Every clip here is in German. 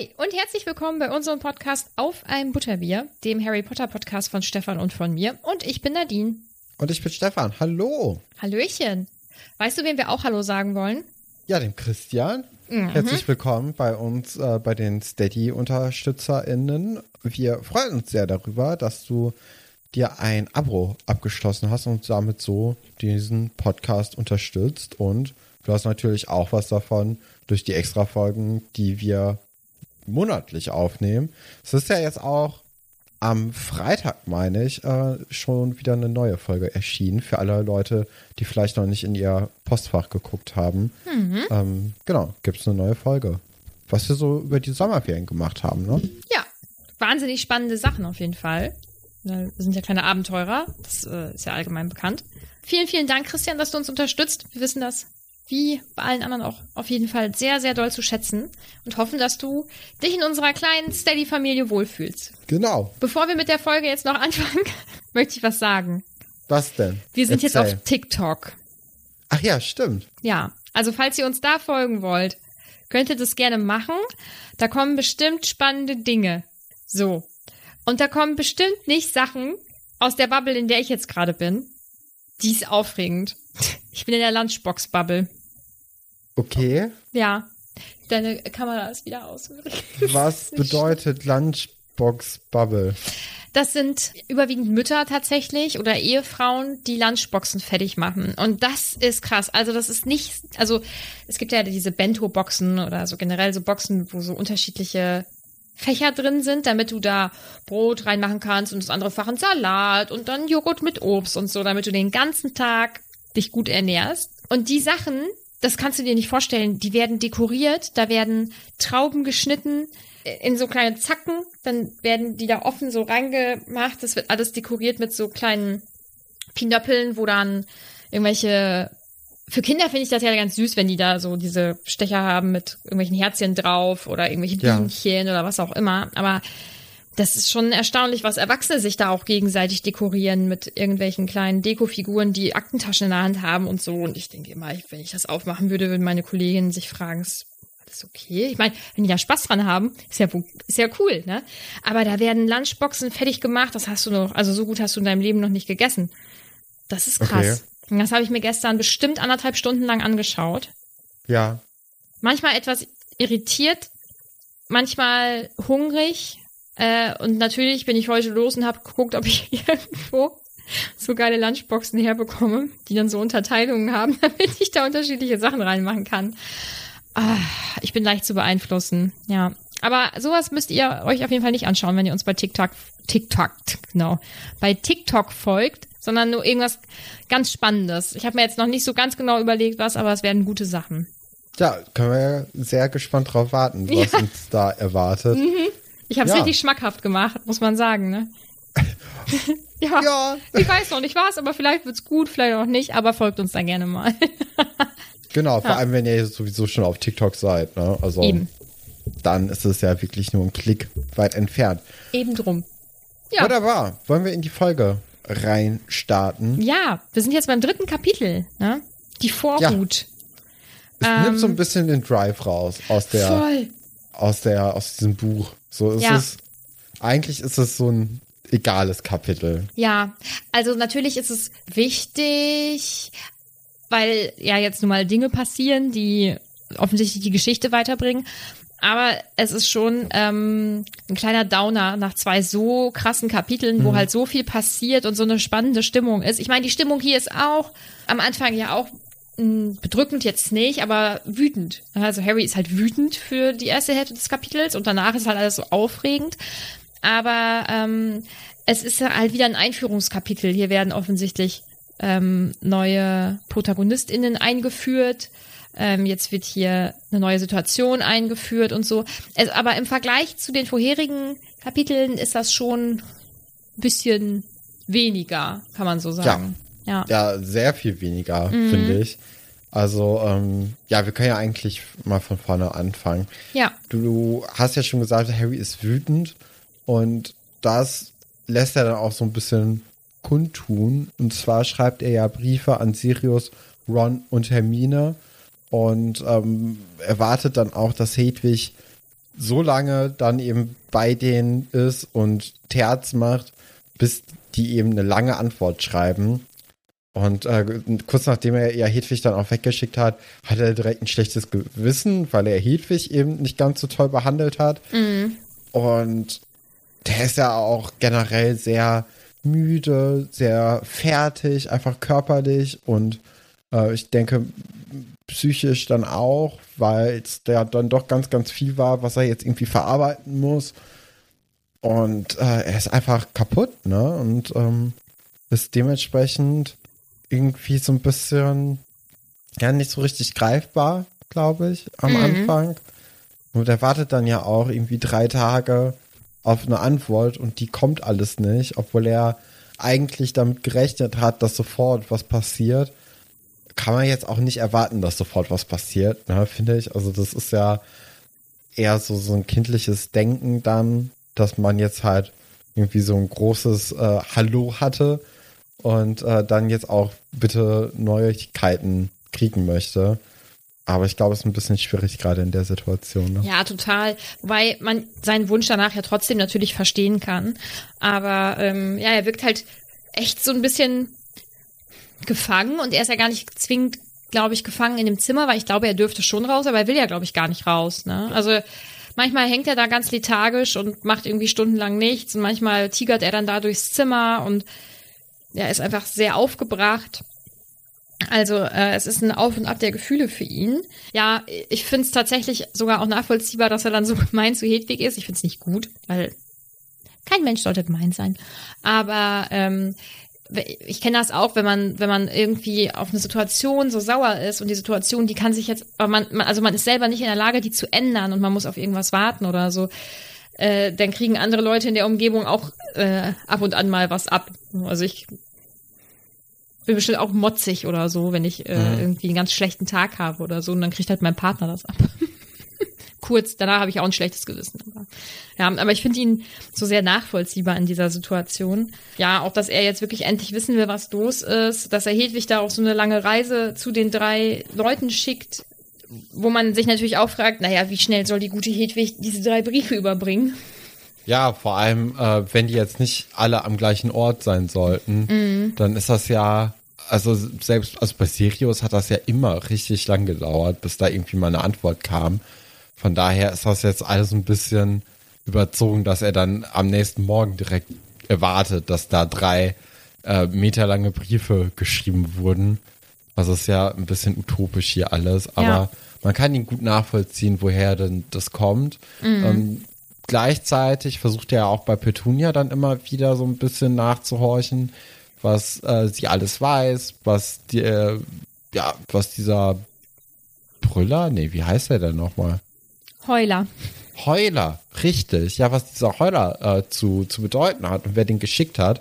Hi und herzlich willkommen bei unserem Podcast Auf einem Butterbier, dem Harry Potter Podcast von Stefan und von mir. Und ich bin Nadine. Und ich bin Stefan. Hallo. Hallöchen. Weißt du, wem wir auch Hallo sagen wollen? Ja, dem Christian. Herzlich willkommen bei uns, äh, bei den Steady-UnterstützerInnen. Wir freuen uns sehr darüber, dass du dir ein Abo abgeschlossen hast und damit so diesen Podcast unterstützt. Und du hast natürlich auch was davon durch die Extra-Folgen, die wir monatlich aufnehmen. Es ist ja jetzt auch am Freitag, meine ich, äh, schon wieder eine neue Folge erschienen für alle Leute, die vielleicht noch nicht in ihr Postfach geguckt haben. Ähm, genau, gibt es eine neue Folge. Was wir so über die Sommerferien gemacht haben, ne? Ja, wahnsinnig spannende Sachen auf jeden Fall. Wir sind ja kleine Abenteurer, das äh, ist ja allgemein bekannt. Vielen, vielen Dank, Christian, dass du uns unterstützt. Wir wissen das wie bei allen anderen auch auf jeden Fall sehr, sehr doll zu schätzen und hoffen, dass du dich in unserer kleinen Steady-Familie wohlfühlst. Genau. Bevor wir mit der Folge jetzt noch anfangen, möchte ich was sagen. Was denn? Wir sind jetzt Erzähl. auf TikTok. Ach ja, stimmt. Ja, also falls ihr uns da folgen wollt, könnt ihr das gerne machen. Da kommen bestimmt spannende Dinge. So. Und da kommen bestimmt nicht Sachen aus der Bubble, in der ich jetzt gerade bin. Die ist aufregend. Ich bin in der Lunchbox-Bubble. Okay. Ja. Deine Kamera ist wieder aus. Was bedeutet Lunchbox Bubble? Das sind überwiegend Mütter tatsächlich oder Ehefrauen, die Lunchboxen fertig machen. Und das ist krass. Also das ist nicht, also es gibt ja diese Bento-Boxen oder so generell so Boxen, wo so unterschiedliche Fächer drin sind, damit du da Brot reinmachen kannst und das andere Fach einen Salat und dann Joghurt mit Obst und so, damit du den ganzen Tag dich gut ernährst. Und die Sachen, das kannst du dir nicht vorstellen, die werden dekoriert, da werden Trauben geschnitten in so kleine Zacken, dann werden die da offen so reingemacht, das wird alles dekoriert mit so kleinen Pinöppeln, wo dann irgendwelche für Kinder finde ich das ja ganz süß, wenn die da so diese Stecher haben mit irgendwelchen Herzchen drauf oder irgendwelchen Ja. Bienchen oder was auch immer. Aber das ist schon erstaunlich, was Erwachsene sich da auch gegenseitig dekorieren mit irgendwelchen kleinen Dekofiguren, die Aktentaschen in der Hand haben und so. Und ich denke immer, wenn ich das aufmachen würde, würden meine Kolleginnen sich fragen, ist alles okay? Ich meine, wenn die da Spaß dran haben, ist ja, ist ja cool, ne? Aber da werden Lunchboxen fertig gemacht, das hast du noch, also so gut hast du in deinem Leben noch nicht gegessen. Das ist krass. Okay. Und Das habe ich mir gestern bestimmt anderthalb Stunden lang angeschaut. Ja. Manchmal etwas irritiert, manchmal hungrig. Äh, und natürlich bin ich heute los und habe geguckt, ob ich irgendwo so geile Lunchboxen herbekomme, die dann so Unterteilungen haben, damit ich da unterschiedliche Sachen reinmachen kann. Ah, ich bin leicht zu beeinflussen, ja. Aber sowas müsst ihr euch auf jeden Fall nicht anschauen, wenn ihr uns bei TikTok, TikTok, genau, bei TikTok folgt, sondern nur irgendwas ganz Spannendes. Ich habe mir jetzt noch nicht so ganz genau überlegt, was, aber es werden gute Sachen. Ja, können wir ja sehr gespannt drauf warten, was Ja. uns da erwartet. Ich habe es Ja. richtig schmackhaft gemacht, muss man sagen, ne? ja, Ja. Ich weiß noch nicht was, aber vielleicht wird's gut, vielleicht auch nicht, aber folgt uns da gerne mal. Genau, vor Ja. allem wenn ihr sowieso schon auf TikTok seid, ne? Also Eben. dann ist es ja wirklich nur ein Klick weit entfernt. Eben drum. Ja. Wunderbar. Wollen wir in die Folge reinstarten? Ja, wir sind jetzt beim dritten Kapitel, ne? Die Vorhut. Es nimmt so ein bisschen den Drive raus aus der, Voll. aus der, aus diesem Buch. So ist Ja. es. Eigentlich ist es so ein egales Kapitel. Ja, also natürlich ist es wichtig, weil ja jetzt nun mal Dinge passieren, die offensichtlich die Geschichte weiterbringen. Aber es ist schon ähm, ein kleiner Downer nach zwei so krassen Kapiteln, wo halt so viel passiert und so eine spannende Stimmung ist. Ich meine, die Stimmung hier ist auch am Anfang ja auch bedrückend jetzt nicht, aber wütend. Also Harry ist halt wütend für die erste Hälfte des Kapitels und danach ist halt alles so aufregend. Aber ähm, es ist ja halt wieder ein Einführungskapitel. Hier werden offensichtlich ähm, neue ProtagonistInnen eingeführt. Ähm, jetzt wird hier eine neue Situation eingeführt und so. Es, aber im Vergleich zu den vorherigen Kapiteln ist das schon ein bisschen weniger, kann man so sagen. Ja. Ja, sehr viel weniger, Mhm. finde ich. Also, ähm, ja, wir können ja eigentlich mal von vorne anfangen. Ja. Du hast ja schon gesagt, Harry ist wütend und das lässt er dann auch so ein bisschen kundtun. Und zwar schreibt er ja Briefe an Sirius, Ron und Hermine und ähm, erwartet dann auch, dass Hedwig so lange dann eben bei denen ist und Terz macht, bis die eben eine lange Antwort schreiben. Und äh, kurz nachdem er ja Hedwig dann auch weggeschickt hat, hat er direkt ein schlechtes Gewissen, weil er Hedwig eben nicht ganz so toll behandelt hat. Und der ist ja auch generell sehr müde, sehr fertig, einfach körperlich und äh, ich denke psychisch dann auch, weil es da dann doch ganz, ganz viel war, was er jetzt irgendwie verarbeiten muss. Und äh, er ist einfach kaputt, ne? Und ähm, ist dementsprechend irgendwie so ein bisschen, ja, nicht so richtig greifbar, glaube ich, am Anfang. Und er wartet dann ja auch irgendwie drei Tage auf eine Antwort und die kommt alles nicht, obwohl er eigentlich damit gerechnet hat, dass sofort was passiert. Kann man jetzt auch nicht erwarten, dass sofort was passiert, ne, finde ich. Also das ist ja eher so, so ein kindliches Denken dann, dass man jetzt halt irgendwie so ein großes äh, Hallo hatte und äh, dann jetzt auch bitte Neuigkeiten kriegen möchte. Aber ich glaube, es ist ein bisschen schwierig gerade in der Situation. Ne? Ja, total. Wobei man seinen Wunsch danach ja trotzdem natürlich verstehen kann. Aber ähm, ja, er wirkt halt echt so ein bisschen gefangen und er ist ja gar nicht zwingend, glaube ich, gefangen in dem Zimmer, weil ich glaube, er dürfte schon raus, aber er will ja, glaube ich, gar nicht raus. Ne? Also manchmal hängt er da ganz lethargisch und macht irgendwie stundenlang nichts und manchmal tigert er dann da durchs Zimmer und er ist einfach sehr aufgebracht. Also äh, es ist ein Auf und Ab der Gefühle für ihn. Ja, ich finde es tatsächlich sogar auch nachvollziehbar, dass er dann so gemein zu Hedwig ist. Ich finde es nicht gut, weil kein Mensch sollte gemein sein. Aber ähm, ich kenne das auch, wenn man, wenn man irgendwie auf eine Situation so sauer ist und die Situation, die kann sich jetzt, man, man, also man ist selber nicht in der Lage, die zu ändern und man muss auf irgendwas warten oder so. Äh, dann kriegen andere Leute in der Umgebung auch äh, ab und an mal was ab. Also ich bin bestimmt auch motzig oder so, wenn ich äh, irgendwie einen ganz schlechten Tag habe oder so und dann kriegt halt mein Partner das ab. Kurz, danach habe ich auch ein schlechtes Gewissen. Aber, ja, aber ich finde ihn so sehr nachvollziehbar in dieser Situation. Ja, auch, dass er jetzt wirklich endlich wissen will, was los ist, dass er Hedwig da auf so eine lange Reise zu den drei Leuten schickt, wo man sich natürlich auch fragt, naja, wie schnell soll die gute Hedwig diese drei Briefe überbringen? Ja, vor allem, äh, wenn die jetzt nicht alle am gleichen Ort sein sollten, dann ist das ja, also selbst, also bei Sirius hat das ja immer richtig lang gedauert, bis da irgendwie mal eine Antwort kam. Von daher ist das jetzt alles ein bisschen überzogen, dass er dann am nächsten Morgen direkt erwartet, dass da drei äh, meterlange Briefe geschrieben wurden. Also ist ja ein bisschen utopisch hier alles, aber Ja. man kann ihn gut nachvollziehen, woher denn das kommt. Ähm, gleichzeitig versucht er auch bei Petunia dann immer wieder so ein bisschen nachzuhorchen, was äh, sie alles weiß, was die, äh, ja, was dieser Brüller, nee, wie heißt er denn nochmal? Heuler. Heuler, richtig. Ja, was dieser Heuler äh, zu, zu bedeuten hat und wer den geschickt hat.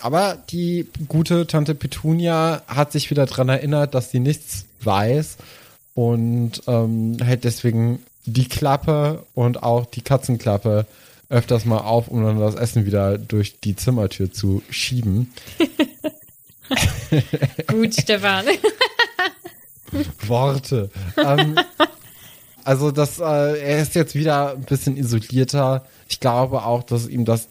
Aber die gute Tante Petunia hat sich wieder dran erinnert, dass sie nichts weiß und ähm, hält deswegen die Klappe und auch die Katzenklappe öfters mal auf, um dann das Essen wieder durch die Zimmertür zu schieben. Gut, Stefan. Worte. ähm, also das, äh, er ist jetzt wieder ein bisschen isolierter. Ich glaube auch, dass ihm das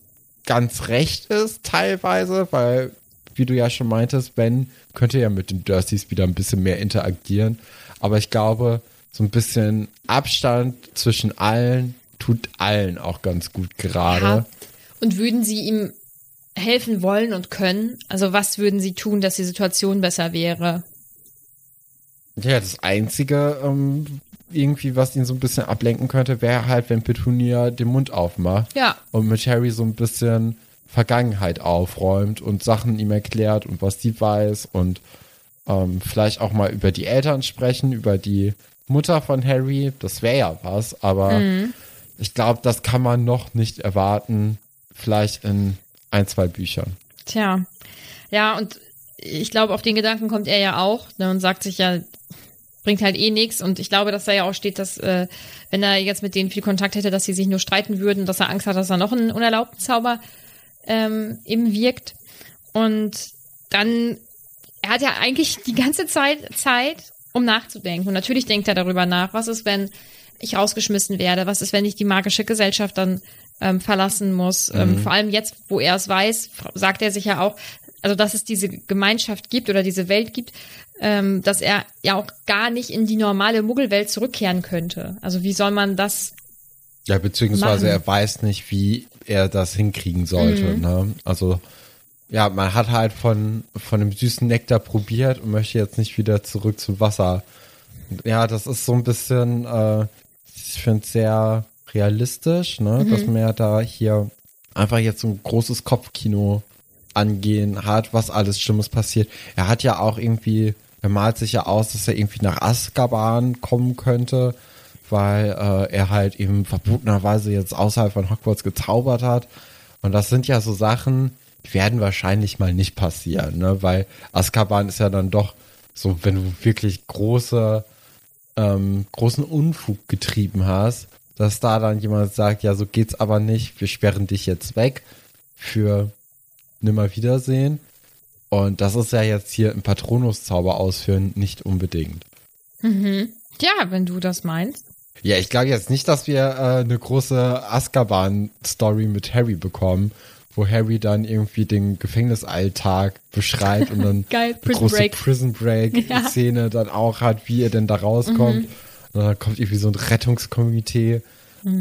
ganz recht ist, teilweise, weil, wie du ja schon meintest, Ben könnte ja mit den Dursleys wieder ein bisschen mehr interagieren. Aber ich glaube, so ein bisschen Abstand zwischen allen tut allen auch ganz gut gerade. Ja. Und würden Sie ihm helfen wollen und können? Also was würden Sie tun, dass die Situation besser wäre? Ja, das Einzige, ähm, irgendwie, was ihn so ein bisschen ablenken könnte, wäre halt, wenn Petunia den Mund aufmacht Ja. und mit Harry so ein bisschen Vergangenheit aufräumt und Sachen ihm erklärt und was sie weiß und ähm, vielleicht auch mal über die Eltern sprechen, über die Mutter von Harry. Das wäre ja was, aber ich glaube, das kann man noch nicht erwarten. Vielleicht in ein, zwei Büchern. Tja. Ja, und ich glaube, auf den Gedanken kommt er ja auch ne, und sagt sich ja, bringt halt eh nichts. Und ich glaube, dass da ja auch steht, dass äh, wenn er jetzt mit denen viel Kontakt hätte, dass sie sich nur streiten würden, dass er Angst hat, dass er noch einen unerlaubten Zauber ähm, eben wirkt. Und dann, er hat ja eigentlich die ganze Zeit Zeit, um nachzudenken. Und natürlich denkt er darüber nach, was ist, wenn ich rausgeschmissen werde? Was ist, wenn ich die magische Gesellschaft dann ähm, verlassen muss? Ähm, vor allem jetzt, wo er es weiß, sagt er sich ja auch, also dass es diese Gemeinschaft gibt oder diese Welt gibt, ähm, dass er ja auch gar nicht in die normale Muggelwelt zurückkehren könnte. Also wie soll man das? Ja, beziehungsweise Machen. er weiß nicht, wie er das hinkriegen sollte. Mhm. Ne? Also ja, man hat halt von, von dem süßen Nektar probiert und möchte jetzt nicht wieder zurück zum Wasser. Ja, das ist so ein bisschen, äh, ich finde es sehr realistisch, ne? dass man ja da hier einfach jetzt so ein großes Kopfkino angehen hat, was alles Schlimmes passiert. Er hat ja auch irgendwie, er malt sich ja aus, dass er irgendwie nach Azkaban kommen könnte, weil äh, er halt eben verbotenerweise jetzt außerhalb von Hogwarts gezaubert hat. Und das sind ja so Sachen, die werden wahrscheinlich mal nicht passieren, ne? Weil Azkaban ist ja dann doch so, wenn du wirklich große, ähm, großen Unfug getrieben hast, dass da dann jemand sagt, ja, so geht's aber nicht, wir sperren dich jetzt weg für nimmer Wiedersehen. Und das ist ja jetzt hier im Patronus-Zauber ausführen nicht unbedingt. Ja, wenn du das meinst. Ja, ich glaube jetzt nicht, dass wir äh, eine große Azkaban-Story mit Harry bekommen, wo Harry dann irgendwie den Gefängnisalltag beschreibt und dann Geil, Prison große Break. Prison Break-Szene dann auch hat, wie er denn da rauskommt. Und dann kommt irgendwie so ein Rettungskomitee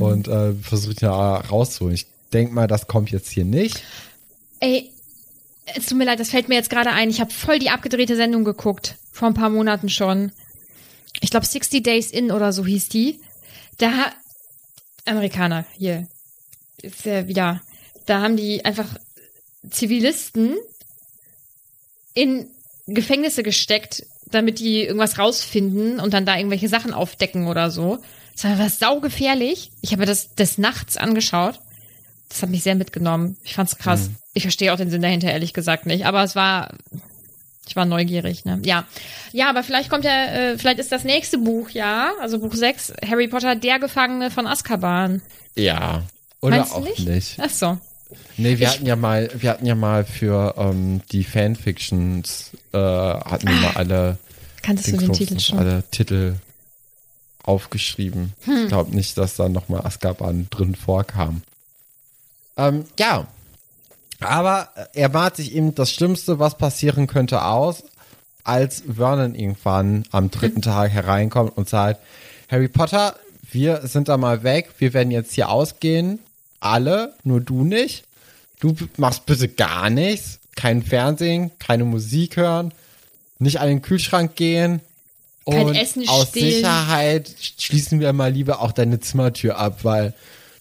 und äh, versucht ihn da rauszuholen. Ich denke mal, das kommt jetzt hier nicht. Ey, es tut mir leid, das fällt mir jetzt gerade ein. Ich habe voll die abgedrehte Sendung geguckt. Vor ein paar Monaten schon. Ich glaube 60 Days In oder so hieß die. Da, Amerikaner, hier. Ist ja wieder. Da haben die einfach Zivilisten in Gefängnisse gesteckt, damit die irgendwas rausfinden und dann da irgendwelche Sachen aufdecken oder so. Das war was saugefährlich. Ich habe das des Nachts angeschaut. Das hat mich sehr mitgenommen. Ich fand's krass. Ich verstehe auch den Sinn dahinter ehrlich gesagt nicht, aber es war ich war neugierig, ne? Ja. Ja, aber vielleicht kommt ja äh, vielleicht ist das nächste Buch, ja, also Buch 6, Harry Potter der Gefangene von Azkaban. Ja. Oder Meinst auch nicht? nicht. Ach so. Nee, wir hatten ja mal, wir hatten ja mal für ähm, die Fanfictions äh, hatten wir mal alle Kanntest du den Titel schon? alle Titel aufgeschrieben. Ich glaube nicht, dass da nochmal Azkaban drin vorkam. Ähm, ja. Aber er malt sich eben das Schlimmste, was passieren könnte, aus, als Vernon irgendwann am dritten Tag hereinkommt und sagt, Harry Potter, wir sind da mal weg, wir werden jetzt hier ausgehen. Alle, nur du nicht. Du machst bitte gar nichts. Kein Fernsehen, keine Musik hören, nicht an den Kühlschrank gehen, Kein Und Essen aus stehlen. Sicherheit schließen wir mal lieber auch deine Zimmertür ab, weil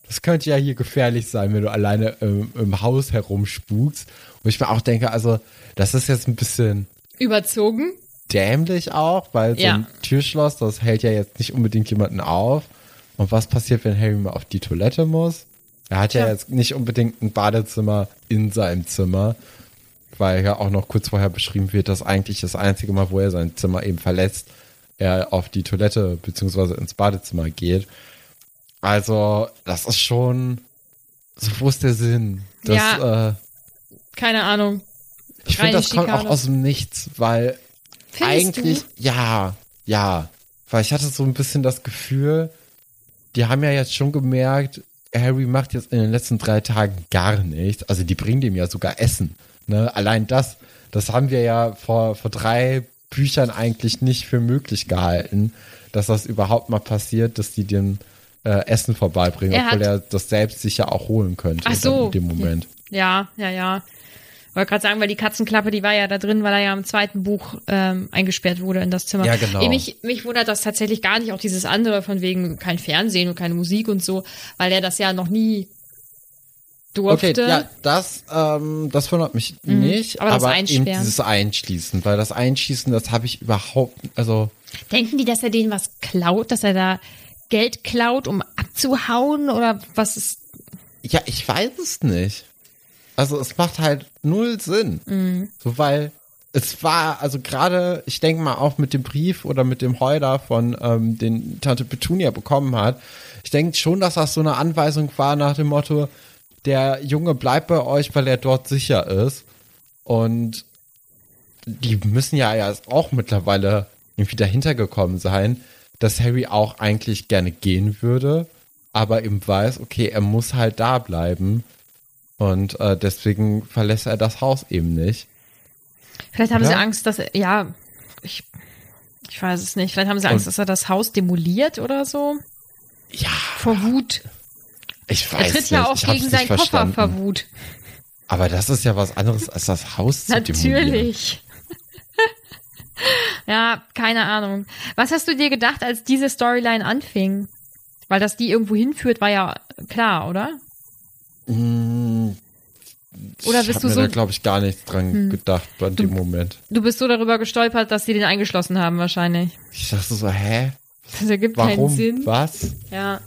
das könnte ja hier gefährlich sein, wenn du alleine ähm, im Haus herumspukst. Und ich mir auch denke, also, das ist jetzt ein bisschen Überzogen. dämlich auch, weil so Ja. ein Türschloss, das hält ja jetzt nicht unbedingt jemanden auf. Und was passiert, wenn Harry mal auf die Toilette muss? Er hat ja Ja. jetzt nicht unbedingt ein Badezimmer in seinem Zimmer, weil ja auch noch kurz vorher beschrieben wird, dass eigentlich das einzige Mal, wo er sein Zimmer eben verlässt, er auf die Toilette beziehungsweise ins Badezimmer geht. Also, das ist schon, so wo ist der Sinn? Das, Ja. äh, Keine Ahnung. ich finde, das kommt auch Schikane. aus dem Nichts, weil Findest eigentlich, du? ja, ja. Weil ich hatte so ein bisschen das Gefühl, die haben ja jetzt schon gemerkt, Harry macht jetzt in den letzten drei Tagen gar nichts. Also die bringen dem ja sogar Essen. Ne? Allein das, das haben wir ja vor, vor drei Büchern eigentlich nicht für möglich gehalten, dass das überhaupt mal passiert, dass die dem äh, Essen vorbeibringen, Er obwohl er das selbst sich ja auch holen könnte Ach so. in dem Moment. Ja, ja, ja. Wollte gerade sagen, weil die Katzenklappe, die war ja da drin, weil er ja im zweiten Buch ähm, eingesperrt wurde in das Zimmer. Ja, genau. Mich, mich wundert das tatsächlich gar nicht, auch dieses andere von wegen kein Fernsehen und keine Musik und so, weil er das ja noch nie durfte. Okay, ja, das, ähm, das wundert mich nicht, Mhm. aber aber, das eben dieses Einschließen, weil das Einschließen, das habe ich überhaupt, also Denken die, dass er denen was klaut, dass er da Geld klaut, um abzuhauen oder was ist? ja, ich weiß es nicht. Also es macht halt null Sinn, Mhm. so weil es war, also gerade, ich denke mal auch mit dem Brief oder mit dem Heuler von ähm, den Tante Petunia bekommen hat, ich denke schon, dass das so eine Anweisung war nach dem Motto, der Junge bleibt bei euch, weil er dort sicher ist. Und die müssen ja jetzt auch mittlerweile irgendwie dahinter gekommen sein, dass Harry auch eigentlich gerne gehen würde, aber eben weiß, okay, er muss halt da bleiben. Und äh, deswegen verlässt er das Haus eben nicht. Vielleicht haben Oder? sie Angst, dass er, ja, ich, ich weiß es nicht. Vielleicht haben sie Angst, Und- dass er das Haus demoliert oder so. Ja, Vor Wut. ich weiß Er tritt nicht. ja auch ich gegen nicht seinen Koffer vor Wut. Aber das ist ja was anderes als das Haus zu. Natürlich. ja, keine Ahnung. Was hast du dir gedacht, als diese Storyline anfing? Weil das die irgendwo hinführt, war ja klar, oder? Mm, Oder ich bist hab du mir so- Hm. da, glaube ich, gar nicht dran gedacht bei dem Moment. Du bist so darüber gestolpert, dass die den eingeschlossen haben, wahrscheinlich. Ich dachte so, hä? Das ergibt keinen Warum? Sinn. Was? Ja.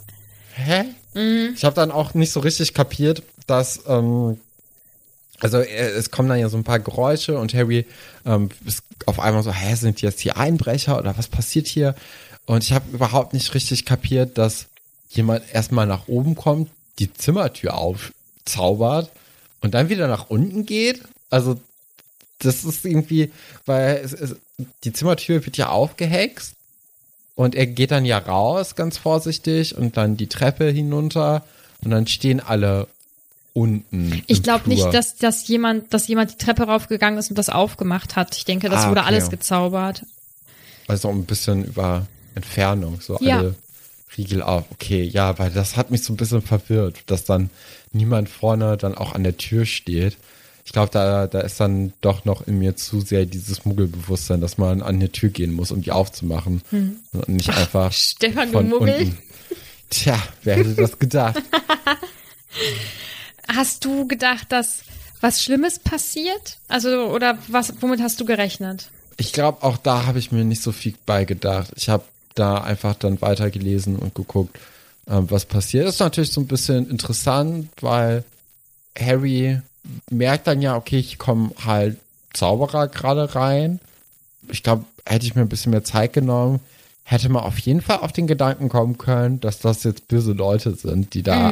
Hä? Mhm. Ich habe dann auch nicht so richtig kapiert, dass, ähm, also äh, es kommen dann ja so ein paar Geräusche und Harry ähm, ist auf einmal so, hä, sind jetzt hier Einbrecher oder was passiert hier? Und ich habe überhaupt nicht richtig kapiert, dass jemand erstmal nach oben kommt, die Zimmertür aufzaubert und dann wieder nach unten geht. Also das ist irgendwie, weil es, es, die Zimmertür wird ja aufgehext und er geht dann ja raus, ganz vorsichtig, und dann die Treppe hinunter und dann stehen alle unten. Ich glaube nicht, dass, dass jemand, dass jemand die Treppe raufgegangen ist und das aufgemacht hat. Ich denke, das Ah, wurde okay. alles gezaubert. Also ein bisschen über Entfernung, so Ja. alle Riegel auf. Okay, ja, weil das hat mich so ein bisschen verwirrt, dass dann niemand vorne dann auch an der Tür steht. Ich glaube, da, da ist dann doch noch in mir zu sehr dieses Muggelbewusstsein, dass man an die Tür gehen muss, um die aufzumachen. Und nicht einfach Hm. Stefan von gemuggelt. unten. Tja, wer hätte das gedacht? Hast du gedacht, dass was Schlimmes passiert? Also, oder was, womit hast du gerechnet? Ich glaube, auch da habe ich mir nicht so viel beigedacht. Ich habe da einfach dann weitergelesen und geguckt, ähm, was passiert. ist natürlich so ein bisschen interessant, weil Harry merkt dann ja, okay, ich komme halt Zauberer gerade rein. Ich glaube, hätte ich mir ein bisschen mehr Zeit genommen, hätte man auf jeden Fall auf den Gedanken kommen können, dass das jetzt böse Leute sind, die da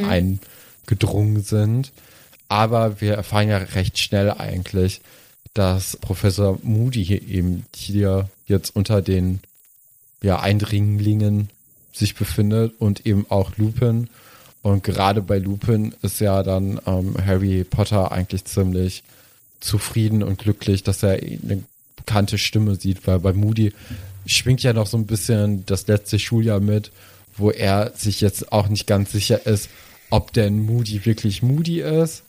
eingedrungen sind. Aber wir erfahren ja recht schnell eigentlich, dass Professor Moody hier eben hier jetzt unter den ja, Eindringlingen sich befindet und eben auch Lupin. Und gerade bei Lupin ist ja dann ähm, Harry Potter eigentlich ziemlich zufrieden und glücklich, dass er eine bekannte Stimme sieht, weil bei Moody schwingt ja noch so ein bisschen das letzte Schuljahr mit, wo er sich jetzt auch nicht ganz sicher ist, ob denn Moody wirklich Moody ist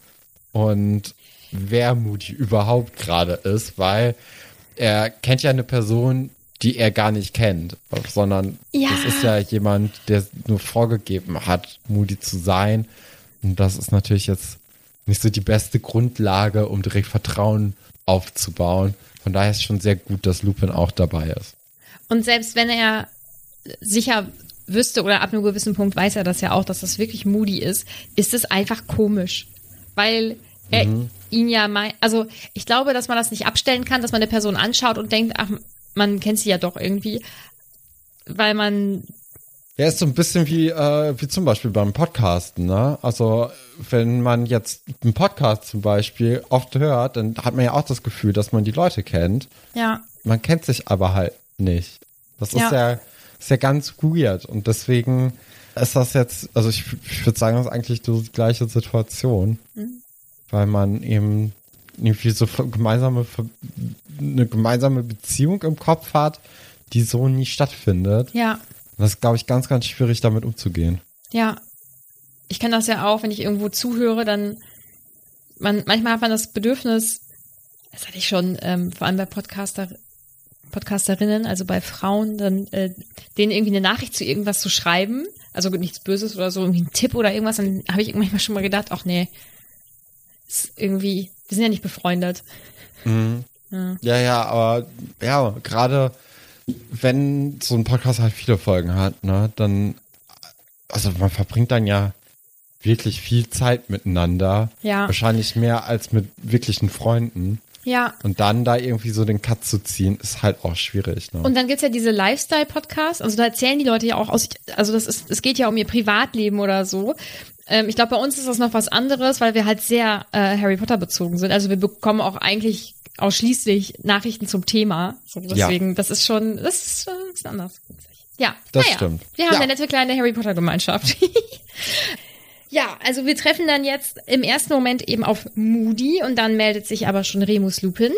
und wer Moody überhaupt gerade ist, weil er kennt ja eine Person, die er gar nicht kennt, sondern Ja. das ist ja jemand, der nur vorgegeben hat, Moody zu sein. Und das ist natürlich jetzt nicht so die beste Grundlage, um direkt Vertrauen aufzubauen. Von daher ist es schon sehr gut, dass Lupin auch dabei ist. Und selbst wenn er sicher wüsste oder ab einem gewissen Punkt weiß er das ja auch, dass das wirklich Moody ist, ist es einfach komisch. Weil er ihn ja mein, also ich glaube, dass man das nicht abstellen kann, dass man eine Person anschaut und denkt, ach, man kennt sie ja doch irgendwie. Weil man, Er ist so ein bisschen wie, äh, wie zum Beispiel beim Podcasten, ne? Also, wenn man jetzt einen Podcast zum Beispiel oft hört, dann hat man ja auch das Gefühl, dass man die Leute kennt. ja, Man kennt sich aber halt nicht. Das ist Ja. Ist ja ganz weird. Und deswegen ist das jetzt, also ich, ich würde sagen, das ist eigentlich die gleiche Situation. Weil man eben irgendwie so gemeinsame, eine gemeinsame Beziehung im Kopf hat, die so nie stattfindet. ja, Und das ist, glaube ich, ganz, ganz schwierig, damit umzugehen. ja. Ich kenne das ja auch, wenn ich irgendwo zuhöre, dann man, manchmal hat man das Bedürfnis, das hatte ich schon, ähm, vor allem bei Podcaster, Podcasterinnen, also bei Frauen, dann äh, denen irgendwie eine Nachricht zu irgendwas zu schreiben, also nichts Böses oder so, irgendwie ein Tipp oder irgendwas, dann habe ich manchmal schon mal gedacht, ach nee, ist irgendwie, wir sind ja nicht befreundet. Ja, ja, aber ja, gerade wenn so ein Podcast halt viele Folgen hat, ne, dann, also man verbringt dann ja wirklich viel Zeit miteinander. Ja. Wahrscheinlich mehr als mit wirklichen Freunden. Ja. Und dann da irgendwie so den Cut zu ziehen, ist halt auch schwierig. Ne? Und dann gibt's ja diese Lifestyle-Podcasts, also da erzählen die Leute ja auch aus, also das ist, es geht ja um ihr Privatleben oder so. Ähm, ich glaube, bei uns ist das noch was anderes, weil wir halt sehr äh, Harry Potter bezogen sind. Also wir bekommen auch eigentlich ausschließlich Nachrichten zum Thema. So, deswegen, das ist schon, das ist schon ein bisschen anders. Ja, Das naja, stimmt. Wir haben Ja. eine nette kleine Harry Potter Gemeinschaft. Ja, also wir treffen dann jetzt im ersten Moment eben auf Moody und dann meldet sich aber schon Remus Lupin.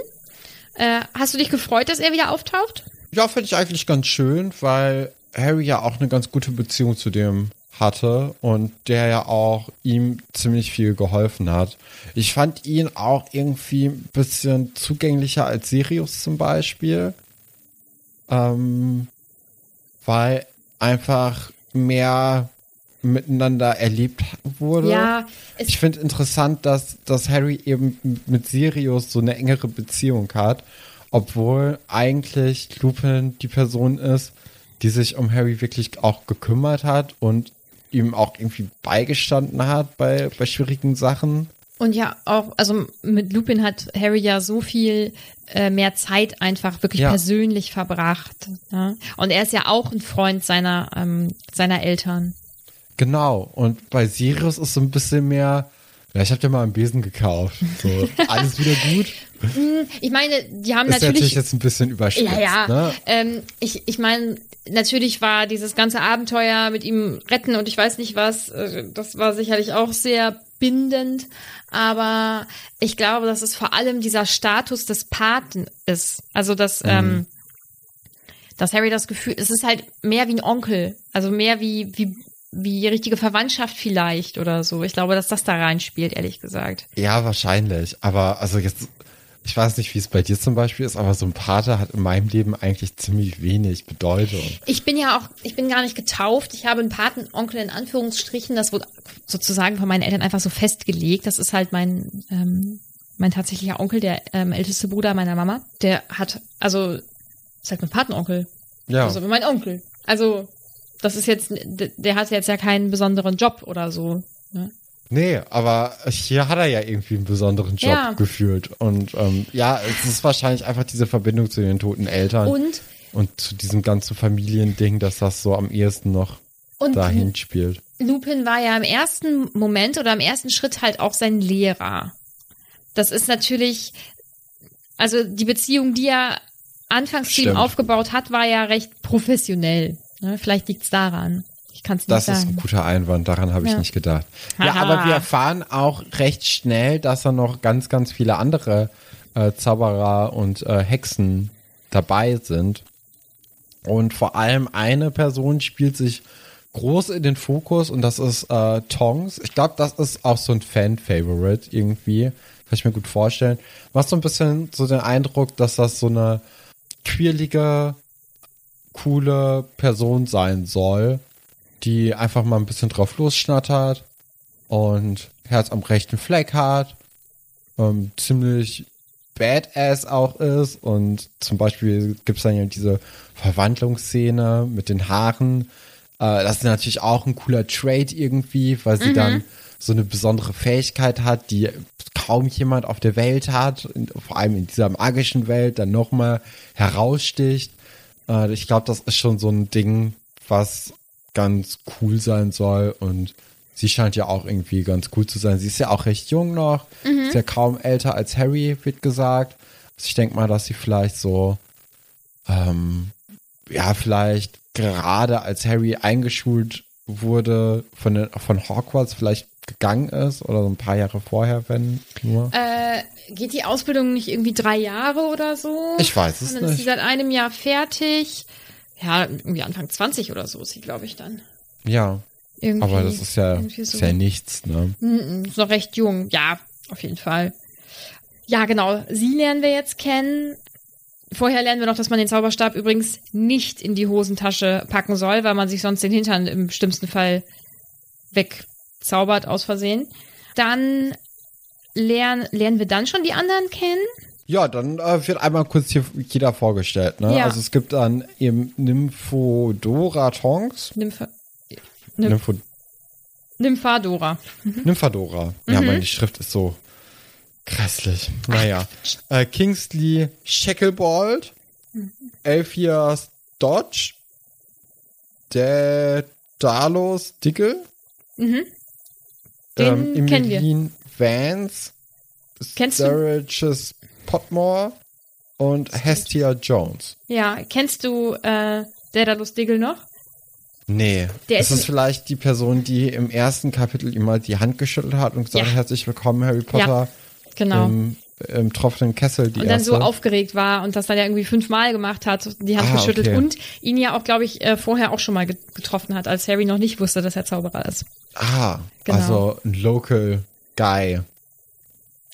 Äh, hast du dich gefreut, dass er wieder auftaucht? Ja, finde ich eigentlich ganz schön, weil Harry ja auch eine ganz gute Beziehung zu dem hatte und der ja auch ihm ziemlich viel geholfen hat. Ich fand ihn auch irgendwie ein bisschen zugänglicher als Sirius zum Beispiel, ähm, weil einfach mehr miteinander erlebt wurde. Ja, Ich finde interessant, dass, dass Harry eben mit Sirius so eine engere Beziehung hat, obwohl eigentlich Lupin die Person ist, die sich um Harry wirklich auch gekümmert hat und ihm auch irgendwie beigestanden hat bei, bei schwierigen Sachen. und ja, auch, also mit Lupin hat Harry ja so viel äh, mehr Zeit einfach wirklich Ja. persönlich verbracht. Ja? Und er ist ja auch ein Freund seiner, ähm, seiner Eltern. Genau. Und bei Sirius ist so ein bisschen mehr, ja, ich habe dir mal einen Besen gekauft. So, alles wieder gut. Ich meine, die haben Ist natürlich natürlich. jetzt ein bisschen überspitzt. Ja, ja. Ne? Ähm, ich ich meine, natürlich war dieses ganze Abenteuer mit ihm retten und ich weiß nicht was, äh, das war sicherlich auch sehr bindend, aber ich glaube, dass es vor allem dieser Status des Paten ist. Also, dass, ähm, dass Harry das Gefühl, es ist halt mehr wie ein Onkel, also mehr wie, wie, wie richtige Verwandtschaft vielleicht oder so. Ich glaube, dass das da reinspielt, ehrlich gesagt. Ja, wahrscheinlich. Aber also jetzt, ich weiß nicht, wie es bei dir zum Beispiel ist, aber so ein Pater hat in meinem Leben eigentlich ziemlich wenig Bedeutung. Ich bin ja auch, ich bin gar nicht getauft. Ich habe einen Patenonkel in Anführungsstrichen. Das wurde sozusagen von meinen Eltern einfach so festgelegt. Das ist halt mein, ähm, mein tatsächlicher Onkel, der ähm, älteste Bruder meiner Mama. Der hat, also, ist halt mein Patenonkel. Ja. Also mein Onkel. Also, das ist jetzt, der hat jetzt ja keinen besonderen Job oder so. Ne? Nee, aber hier hat er ja irgendwie einen besonderen Job Ja. gefühlt. Und ähm, ja, es ist wahrscheinlich einfach diese Verbindung zu den toten Eltern Und, und zu diesem ganzen Familiending, dass das so am ehesten noch und dahin spielt. Lupin war ja im ersten Moment oder im ersten Schritt halt auch sein Lehrer. Das ist natürlich, also die Beziehung, die er anfangs zu ihm aufgebaut hat, war ja recht professionell. Ne? Vielleicht liegt's daran. Ich kann es nicht Das ist ein sagen. guter Einwand, daran habe ich Ja. nicht gedacht. Ja, Haha. aber wir erfahren auch recht schnell, dass da noch ganz, ganz viele andere äh, Zauberer und äh, Hexen dabei sind. Und vor allem eine Person spielt sich groß in den Fokus und das ist äh, Tongs. Ich glaube, das ist auch so ein Fan-Favorite irgendwie. Kann ich mir gut vorstellen. Was so ein bisschen so den Eindruck, dass das so eine quirlige coole Person sein soll, die einfach mal ein bisschen drauf losschnattert und Herz am rechten Fleck hat, ähm, ziemlich badass auch ist und zum Beispiel gibt's dann ja diese Verwandlungsszene mit den Haaren. Äh, das ist natürlich auch ein cooler Trade irgendwie, weil sie dann so eine besondere Fähigkeit hat, die kaum jemand auf der Welt hat, vor allem in dieser magischen Welt, dann nochmal heraussticht. Äh, ich glaube, das ist schon so ein Ding, was ganz cool sein soll und sie scheint ja auch irgendwie ganz cool zu sein. Sie ist ja auch recht jung noch, ist ja kaum älter als Harry, wird gesagt. Also ich denke mal, dass sie vielleicht so, ähm, ja, vielleicht gerade als Harry eingeschult wurde von, den, von Hogwarts vielleicht gegangen ist oder so ein paar Jahre vorher, wenn nur. Äh, geht die Ausbildung nicht irgendwie drei Jahre oder so? Ich weiß es Und dann ist sie nicht. seit einem Jahr fertig. Ja, irgendwie Anfang 20 oder so ist sie, glaube ich, dann. Ja, Irgendwie, aber das ist ja, so. ist ja nichts, ne? Ist noch recht jung, ja, auf jeden Fall. Ja, genau. Sie lernen wir jetzt kennen. Vorher lernen wir noch, dass man den Zauberstab übrigens nicht in die Hosentasche packen soll, weil man sich sonst den Hintern im schlimmsten Fall wegzaubert aus Versehen. Dann lernen, lernen wir dann schon die anderen kennen. Ja, dann äh, wird einmal kurz hier jeder vorgestellt, ne? Ja. Also es gibt dann eben Nymphodora Tonks. Nymph Nymph- Nymphadora. Nymphadora. Mhm. Ja, meine Schrift ist so grässlich. Naja. Äh, Kingsley Shacklebolt. Mhm. Elphias Dodge. Daedalus Dickel. Mhm. Den kennen wir. Emmeline Vance. Sturges Potmore. Und Hestia Jones. Ja, kennst du äh, Daedalus Diggle noch? Nee, Der das ist ist vielleicht die Person, die im ersten Kapitel ihm mal die Hand geschüttelt hat und gesagt, Ja. herzlich willkommen, Harry Potter, Genau. im, im tropfenden Kessel, die und dann erste. so aufgeregt war und das dann ja irgendwie fünfmal gemacht hat, die Hand Ah, geschüttelt okay. und ihn ja auch, glaube ich, äh, vorher auch schon mal get- getroffen hat, als Harry noch nicht wusste, dass er Zauberer ist. ah, Genau. also ein Local Guy,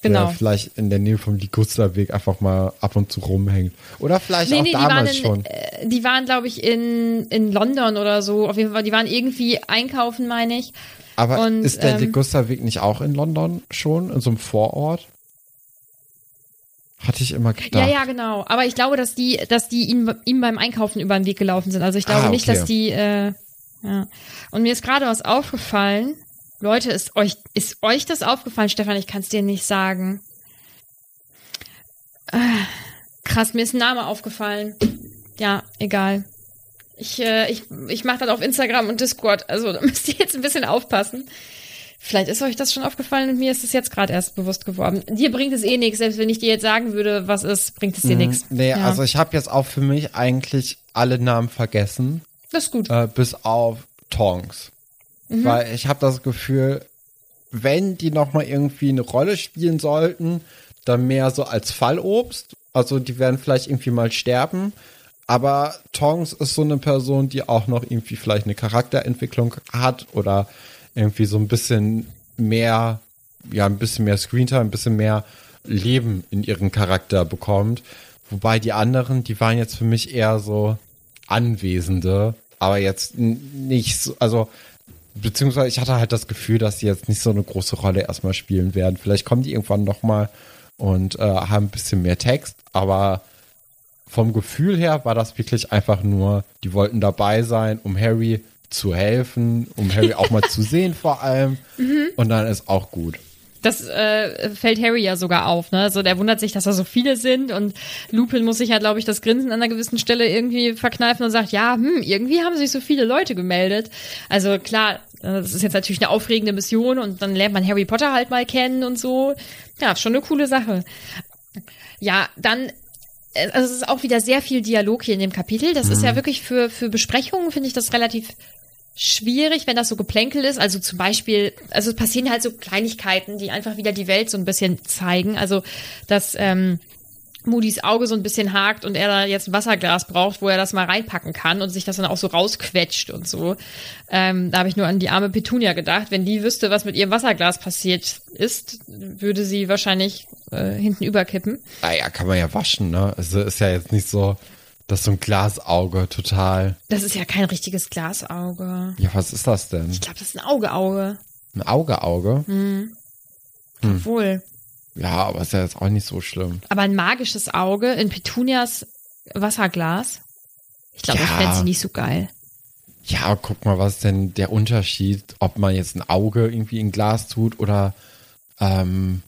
Genau. der vielleicht in der Nähe vom Ligusterweg einfach mal ab und zu rumhängt. Oder vielleicht Nee, auch nee, die waren, damals in, schon. äh, die waren, glaube ich, in, in London oder so. Auf jeden Fall, die waren irgendwie einkaufen, meine ich. Aber und, ist der ähm, Ligusterweg nicht auch in London schon, in so einem Vorort? Hatte ich immer gedacht. Ja, ja, genau. Aber ich glaube, dass die, dass die ihm, ihm beim Einkaufen über den Weg gelaufen sind. Also ich glaube Ah, nicht, okay. dass die, äh, ja. Und mir ist gerade was aufgefallen. Leute, ist euch, ist euch das aufgefallen, Stefan? Ich kann es dir nicht sagen. Äh, krass, mir ist ein Name aufgefallen. Ja, egal. Ich, äh, ich, ich mache das auf Instagram und Discord. Also da müsst ihr jetzt ein bisschen aufpassen. Vielleicht ist euch das schon aufgefallen und mir ist es jetzt gerade erst bewusst geworden. Dir bringt es eh nichts, selbst wenn ich dir jetzt sagen würde, was ist, bringt es dir nichts. Mm, Nee, ja. also ich habe jetzt auch für mich eigentlich alle Namen vergessen. das ist gut. äh, bis auf Tongs. Mhm. Weil ich habe das Gefühl, wenn die noch mal irgendwie eine Rolle spielen sollten, dann mehr so als Fallobst. Also die werden vielleicht irgendwie mal sterben. Aber Tongs ist so eine Person, die auch noch irgendwie vielleicht eine Charakterentwicklung hat oder irgendwie so ein bisschen mehr, ja, ein bisschen mehr Screentime, ein bisschen mehr Leben in ihren Charakter bekommt. Wobei die anderen, die waren jetzt für mich eher so Anwesende, aber jetzt nicht so, also beziehungsweise ich hatte halt das Gefühl, dass die jetzt nicht so eine große Rolle erstmal spielen werden. Vielleicht kommen die irgendwann noch mal und äh, haben ein bisschen mehr Text, aber vom Gefühl her war das wirklich einfach nur, die wollten dabei sein, um Harry zu helfen, um Harry auch mal zu sehen vor allem. Und dann ist auch gut. Das äh, fällt Harry ja sogar auf, ne? Also der wundert sich, dass da so viele sind und Lupin muss sich ja, glaube ich, das Grinsen an einer gewissen Stelle irgendwie verkneifen und sagt, ja, hm, irgendwie haben sich so viele Leute gemeldet. Also klar, äh, das ist jetzt natürlich eine aufregende Mission und dann lernt man Harry Potter halt mal kennen und so. Ja, schon eine coole Sache. Ja, dann äh, also es ist auch wieder sehr viel Dialog hier in dem Kapitel. Das ist ja wirklich für, für Besprechungen, finde ich das relativ schwierig, wenn das so geplänkel ist. Also zum Beispiel, also es passieren halt so Kleinigkeiten, die einfach wieder die Welt so ein bisschen zeigen. Also, dass ähm, Moody's Auge so ein bisschen hakt und er da jetzt ein Wasserglas braucht, wo er das mal reinpacken kann und sich das dann auch so rausquetscht und so. Ähm, da habe ich nur an die arme Petunia gedacht. Wenn die wüsste, was mit ihrem Wasserglas passiert ist, würde sie wahrscheinlich äh, hinten überkippen. Naja, kann man ja waschen, ne? Also ist ja jetzt nicht so, Das ist so ein Glasauge, total. Das ist ja kein richtiges Glasauge. Ja, was ist das denn? Ich glaube, das ist ein Auge-Auge. Ein Auge-Auge? Hm. Hm. Obwohl. Ja, aber ist ja jetzt auch nicht so schlimm. Aber ein magisches Auge in Petunias Wasserglas. Ich glaube, das Ja. fände sie nicht so geil. Ja, guck mal, was ist denn der Unterschied, ob man jetzt ein Auge irgendwie in Glas tut oder ähm,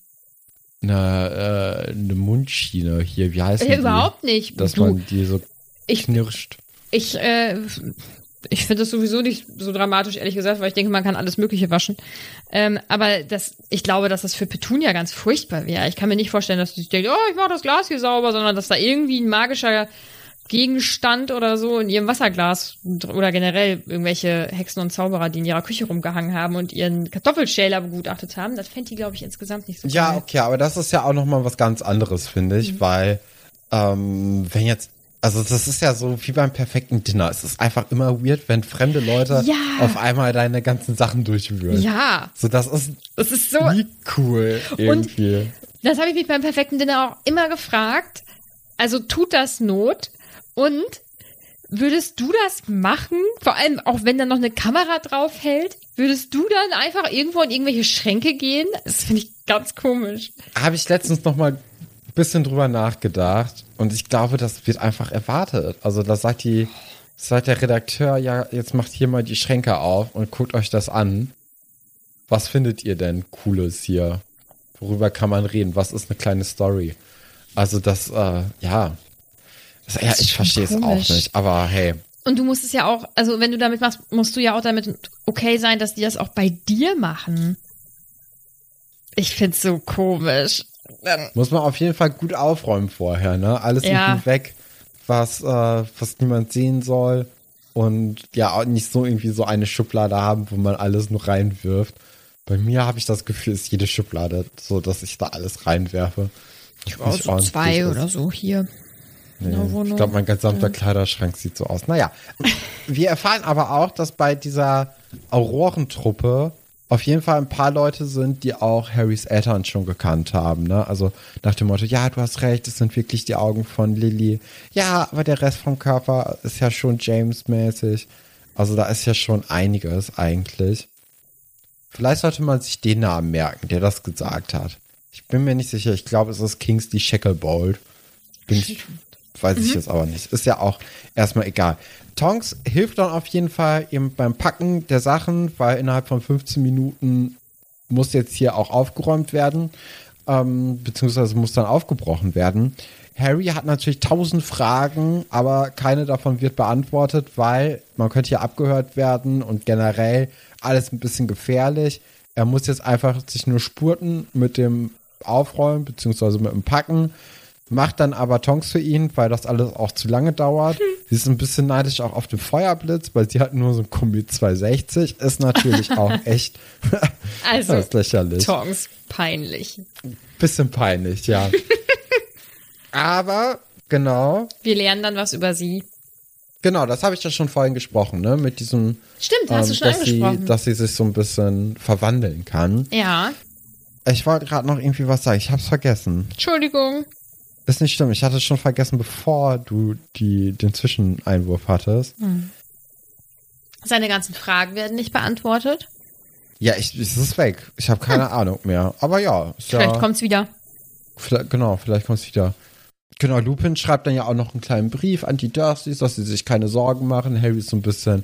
eine, äh, eine Mundschiene hier. Wie heißt Äh, die? überhaupt nicht. Dass du, man die so ich, knirscht. ich, äh, ich finde das sowieso nicht so dramatisch, ehrlich gesagt, weil ich denke, man kann alles Mögliche waschen. Ähm, aber das, ich glaube, dass das für Petunia ganz furchtbar wäre. Ich kann mir nicht vorstellen, dass sie sich denkt, oh, ich mache das Glas hier sauber, sondern dass da irgendwie ein magischer Gegenstand oder so in ihrem Wasserglas oder generell irgendwelche Hexen und Zauberer, die in ihrer Küche rumgehangen haben und ihren Kartoffelschäler begutachtet haben. Das fände die, glaube ich, insgesamt nicht so Ja, geil. okay, aber das ist ja auch nochmal was ganz anderes, finde ich, Mhm. weil ähm, wenn jetzt, also das ist ja so wie beim perfekten Dinner. Es ist einfach immer weird, wenn fremde Leute Ja. auf einmal deine ganzen Sachen durchwühlen. Ja, So, das ist das ist so, nie cool irgendwie. Das habe ich mich beim perfekten Dinner auch immer gefragt. Also tut das Not? Und würdest du das machen? Vor allem auch wenn da noch eine Kamera drauf hält, würdest du dann einfach irgendwo in irgendwelche Schränke gehen? Das finde ich ganz komisch. Habe ich letztens noch mal ein bisschen drüber nachgedacht und ich glaube, das wird einfach erwartet. Also da sagt die, sagt der Redakteur, ja, jetzt macht hier mal die Schränke auf und guckt euch das an. Was findet ihr denn Cooles hier? Worüber kann man reden? Was ist eine kleine Story? Also das, äh, ja. Das, ja, ich verstehe es auch nicht, aber hey. Und du musst es ja auch, also wenn du damit machst, musst du ja auch damit okay sein, dass die das auch bei dir machen. Ich find's so komisch. Muss man auf jeden Fall gut aufräumen vorher, ne? Alles Ja. weg, was, äh, was niemand sehen soll. Und ja, auch nicht so irgendwie so eine Schublade haben, wo man alles nur reinwirft. Bei mir habe ich das Gefühl, ist jede Schublade so, dass ich da alles reinwerfe. Ich auch so zwei oder so hier. In der Wohnung. ich glaube, mein gesamter Kleiderschrank sieht so aus. Naja, wir erfahren aber auch, dass bei dieser Aurorentruppe auf jeden Fall ein paar Leute sind, die auch Harrys Eltern schon gekannt haben. Ne? Also nach dem Motto, ja, du hast recht, es sind wirklich die Augen von Lily. Ja, aber der Rest vom Körper ist ja schon James-mäßig. Also da ist ja schon einiges eigentlich. Vielleicht sollte man sich den Namen merken, der das gesagt hat. Ich bin mir nicht sicher. Ich glaube, es ist Kingsley Shacklebolt. Bin ich, weiß ich jetzt aber nicht. Ist ja auch erstmal egal. Tonks hilft dann auf jeden Fall eben beim Packen der Sachen, weil innerhalb von 15 Minuten muss jetzt hier auch aufgeräumt werden, ähm, beziehungsweise muss dann aufgebrochen werden. Harry hat natürlich tausend Fragen, aber keine davon wird beantwortet, weil man könnte hier abgehört werden und generell alles ein bisschen gefährlich. Er muss jetzt einfach sich nur spurten mit dem Aufräumen, beziehungsweise mit dem Packen. Macht dann aber Tonks für ihn, weil das alles auch zu lange dauert. Sie ist ein bisschen neidisch auch auf den Feuerblitz, weil sie hat nur so ein Kombi 260. Ist natürlich auch echt Also, das ist lächerlich. Tongs, peinlich. Bisschen peinlich, ja. aber genau, Wir lernen dann was über sie. genau, das habe ich ja schon vorhin gesprochen, ne? Mit diesem, Stimmt, hast du ähm, schon dass, sie, dass sie sich so ein bisschen verwandeln kann. ja, Ich wollte gerade noch irgendwie was sagen, ich hab's vergessen. Entschuldigung. Ist nicht schlimm, ich hatte es schon vergessen, bevor du die, den Zwischeneinwurf hattest. Seine ganzen Fragen werden nicht beantwortet. Ja, ich, es ist weg. Ich habe keine Ahnung mehr. Aber ja, ist Vielleicht ja, kommt's wieder. Vielleicht, genau, vielleicht kommt es wieder. Genau, Lupin schreibt dann ja auch noch einen kleinen Brief an die Dursleys, dass sie sich keine Sorgen machen. Harry ist so ein bisschen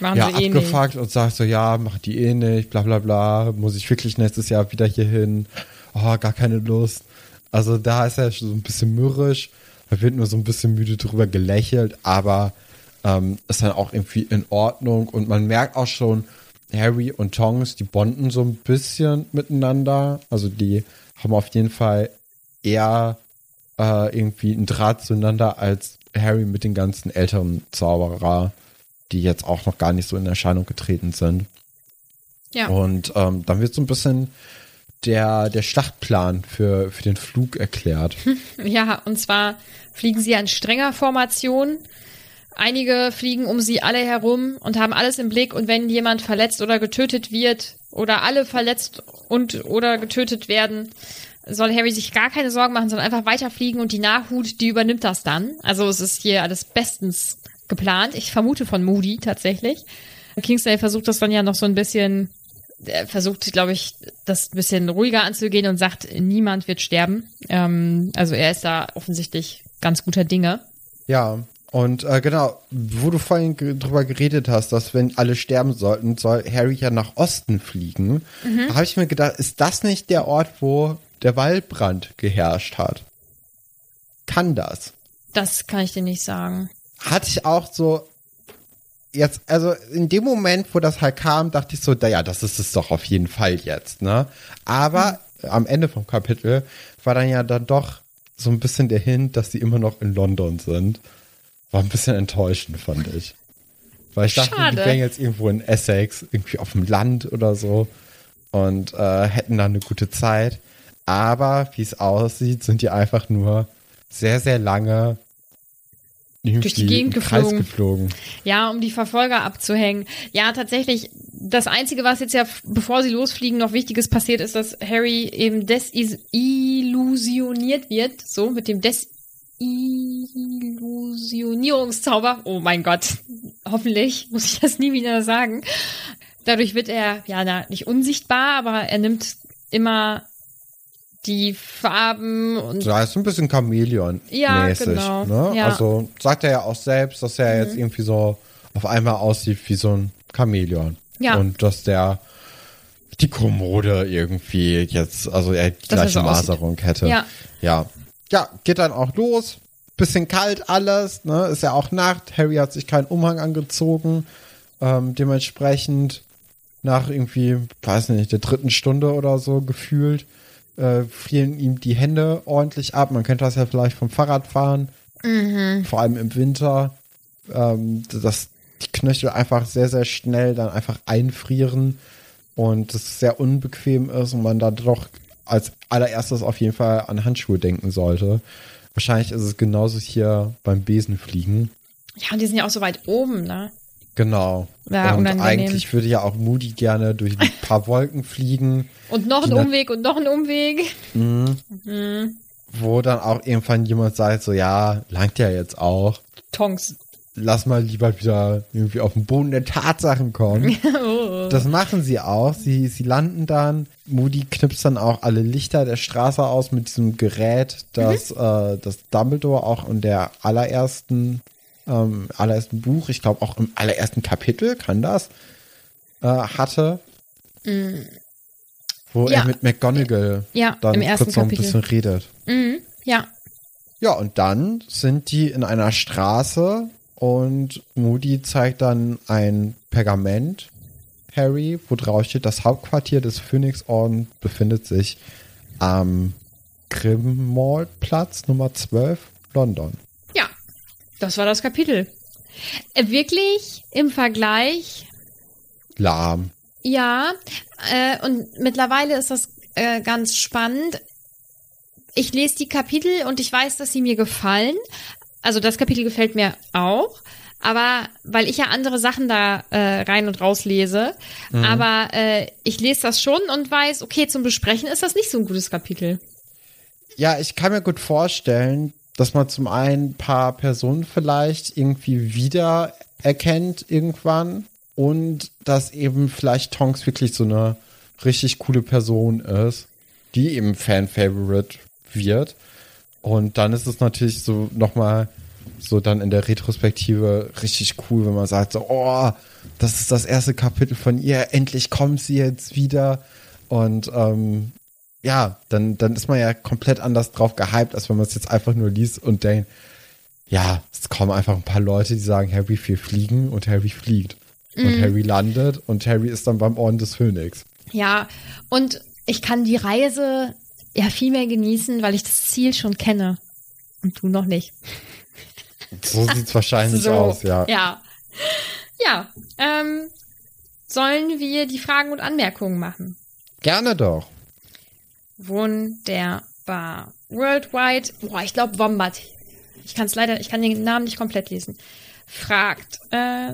Machen ja, eh nicht. abgefuckt und sagt so, ja, machen die eh nicht, bla bla bla. Muss ich wirklich nächstes Jahr wieder hier hin? Oh, gar keine Lust. Also da ist er schon so ein bisschen mürrisch. Da wird nur so ein bisschen müde drüber gelächelt, aber ähm, ist dann auch irgendwie in Ordnung. Und man merkt auch schon, Harry und Tongs, die bonden so ein bisschen miteinander. Also die haben auf jeden Fall eher äh, irgendwie einen Draht zueinander als Harry mit den ganzen älteren Zauberer, die jetzt auch noch gar nicht so in Erscheinung getreten sind. Ja. Und ähm, dann wird so ein bisschen der, der Schlachtplan für, für den Flug erklärt. Ja, und zwar fliegen sie an strenger Formation. Einige fliegen um sie alle herum und haben alles im Blick. Und wenn jemand verletzt oder getötet wird oder alle verletzt und oder getötet werden, soll Harry sich gar keine Sorgen machen, sondern einfach weiterfliegen und die Nachhut, die übernimmt das dann. Also es ist hier alles bestens geplant. Ich vermute von Moody tatsächlich. Kingsley versucht das dann ja noch so ein bisschen, er versucht, glaube ich, das ein bisschen ruhiger anzugehen und sagt, niemand wird sterben. Ähm, also er ist da offensichtlich ganz guter Dinge. Ja, und äh, genau, wo du vorhin drüber geredet hast, dass wenn alle sterben sollten, soll Harry ja nach Osten fliegen. Da habe ich mir gedacht, ist das nicht der Ort, wo der Waldbrand geherrscht hat? Kann das? Das kann ich dir nicht sagen. Hatte ich auch so jetzt, also in dem Moment, wo das halt kam, dachte ich so, naja, das ist es doch auf jeden Fall jetzt, ne? Aber am Ende vom Kapitel war dann ja dann doch so ein bisschen der Hint, dass sie immer noch in London sind. War ein bisschen enttäuschend, fand ich. Weil ich dachte, die Schade. wären jetzt irgendwo in Essex, irgendwie auf dem Land oder so und äh, hätten dann eine gute Zeit. Aber wie es aussieht, sind die einfach nur sehr, sehr lange irgendwie die Gegend im Kreis geflogen. geflogen. Ja, um die Verfolger abzuhängen. Ja, tatsächlich, das Einzige, was jetzt ja, bevor sie losfliegen, noch Wichtiges passiert, ist, dass Harry eben desillusioniert wird. So, mit dem Desillusionierungszauber. Oh mein Gott. Hoffentlich muss ich das nie wieder sagen. Dadurch wird er, ja, na, nicht unsichtbar, aber er nimmt immer die Farben und Ja, ist ein bisschen Chamäleon-mäßig. Ja, genau. Ne? Ja. Mhm. Also sagt er ja auch selbst, dass er jetzt irgendwie so auf einmal aussieht wie so ein Chamäleon. Ja. Und dass der die Kommode irgendwie jetzt, also er die gleiche. Maserung hätte. Ja. Ja. Ja, geht dann auch los. Bisschen kalt alles, ne? Ist ja auch Nacht. Harry hat sich keinen Umhang angezogen. Ähm, dementsprechend nach irgendwie, weiß nicht, der dritten Stunde oder so gefühlt, äh, frieren ihm die Hände ordentlich ab. Man kennt das ja vielleicht vom Fahrradfahren, vor allem im Winter, ähm, dass die Knöchel einfach sehr, sehr schnell dann einfach einfrieren und es sehr unbequem ist und man da doch als allererstes auf jeden Fall an Handschuhe denken sollte. Wahrscheinlich ist es genauso hier beim Besenfliegen. ja, und die sind ja auch so weit oben, ne? Genau. Ja, und unangenehm. eigentlich würde ja auch Moody gerne durch ein paar Wolken fliegen, Und noch ein Umweg und noch ein Umweg. wo dann auch irgendwann jemand sagt, so ja, langt ja jetzt auch. Tonks. Lass mal lieber wieder irgendwie auf den Boden der Tatsachen kommen. Das machen sie auch. Sie, sie landen dann. Moody knipst dann auch alle Lichter der Straße aus mit diesem Gerät, das, äh, das Dumbledore auch in der allerersten, ähm, allerersten Buch, ich glaube auch im allerersten Kapitel, kann das, äh, hatte. Wo Ja. er mit McGonagall Ja, dann im ersten kurz noch ein Kapitel. bisschen redet. Mhm, ja. Ja, und dann sind die in einer Straße und Moody zeigt dann ein Pergament Harry, wo drauf steht, das Hauptquartier des Phönixorden befindet sich am Grimmauld-Platz Nummer 12, London. Das war das Kapitel. Äh, wirklich im Vergleich, Lahm. ja. Äh, und mittlerweile ist das äh, ganz spannend. Ich lese die Kapitel und ich weiß, dass sie mir gefallen. Also das Kapitel gefällt mir auch. Aber weil ich ja andere Sachen da äh, rein und raus lese. Aber äh, ich lese das schon und weiß, okay, zum Besprechen ist das nicht so ein gutes Kapitel. Ja, ich kann mir gut vorstellen, dass man zum einen ein paar Personen vielleicht irgendwie wieder erkennt irgendwann und dass eben vielleicht Tonks wirklich so eine richtig coole Person ist, die eben Fan-Favorite wird. Und dann ist es natürlich so nochmal so dann in der Retrospektive richtig cool, wenn man sagt so, oh, das ist das erste Kapitel von ihr, endlich kommt sie jetzt wieder. Und ähm, ja, dann, dann ist man ja komplett anders drauf gehypt, als wenn man es jetzt einfach nur liest und denkt, ja, es kommen einfach ein paar Leute, die sagen, Harry, wir fliegen und Harry fliegt. Und Harry landet und Harry ist dann beim Orden des Phönix. Ja, und ich kann die Reise ja viel mehr genießen, weil ich das Ziel schon kenne. Und du noch nicht. So sieht's wahrscheinlich aus, ja. Ja. Ja. Ähm, sollen wir die Fragen und Anmerkungen machen? Gerne doch. Wunderbar. Worldwide, boah, ich glaube Wombat. Ich kann es leider, ich kann den Namen nicht komplett lesen. Fragt, äh,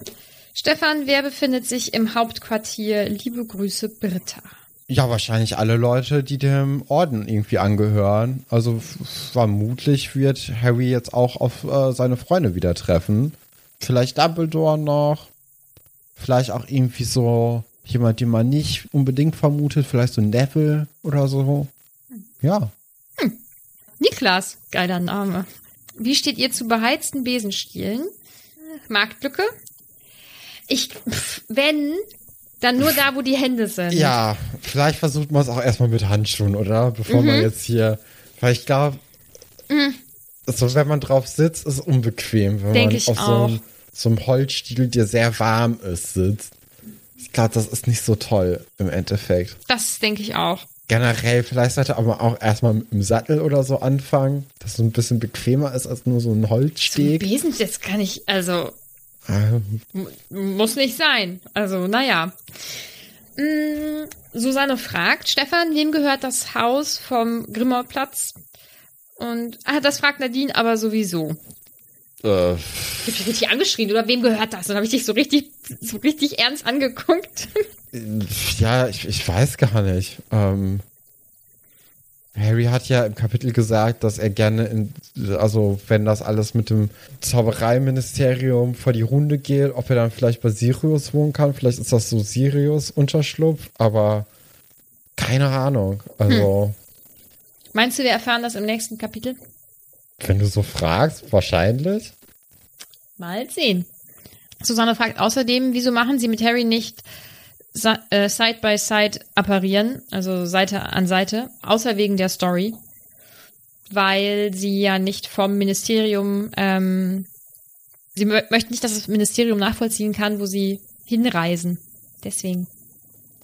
Stefan, wer befindet sich im Hauptquartier? Liebe Grüße, Britta. Ja, wahrscheinlich alle Leute, die dem Orden irgendwie angehören. Also vermutlich wird Harry jetzt auch auf äh, seine Freunde wieder treffen. Vielleicht Dumbledore noch. Vielleicht auch irgendwie so jemand, den man nicht unbedingt vermutet. Vielleicht so Neville oder so. Ja. Niklas, geiler Name. Wie steht ihr zu beheizten Besenstielen? Marktlücke? Ich, pff, wenn, dann nur da, wo die Hände sind. Ja, vielleicht versucht man es auch erstmal mit Handschuhen, oder? Bevor man jetzt hier. Weil ich glaube, so wenn man drauf sitzt, ist es unbequem, wenn Denk man auf so auch. einem, so einem Holzstiel, der sehr warm ist, sitzt. Ich glaube, das ist nicht so toll im Endeffekt. Das denke ich auch. Generell, vielleicht sollte aber auch erstmal mit dem Sattel oder so anfangen, dass es so ein bisschen bequemer ist als nur so ein Holzsteg. Besen, das kann ich, also, Ähm, m- muss nicht sein. Also, naja. Mm, Susanne fragt, Stefan, wem gehört das Haus vom Grimmauplatz? Und, ah, das fragt Nadine aber sowieso. Äh, Ich hab dich richtig angeschrien, oder wem gehört das? Dann habe ich dich so richtig, so richtig ernst angeguckt. Ja, ich, ich weiß gar nicht. Ähm, Harry hat ja im Kapitel gesagt, dass er gerne in, also wenn das alles mit dem Zaubereiministerium vor die Runde geht, ob er dann vielleicht bei Sirius wohnen kann. Vielleicht ist das so Sirius Unterschlupf, aber keine Ahnung. Also, Meinst du, wir erfahren das im nächsten Kapitel? Wenn du so fragst, wahrscheinlich. Mal sehen. Susanne fragt außerdem, wieso machen sie mit Harry nicht äh, Side by Side apparieren, also Seite an Seite, außer wegen der Story, weil sie ja nicht vom Ministerium, ähm, sie mö möchten nicht, dass das Ministerium nachvollziehen kann, wo sie hinreisen. Deswegen.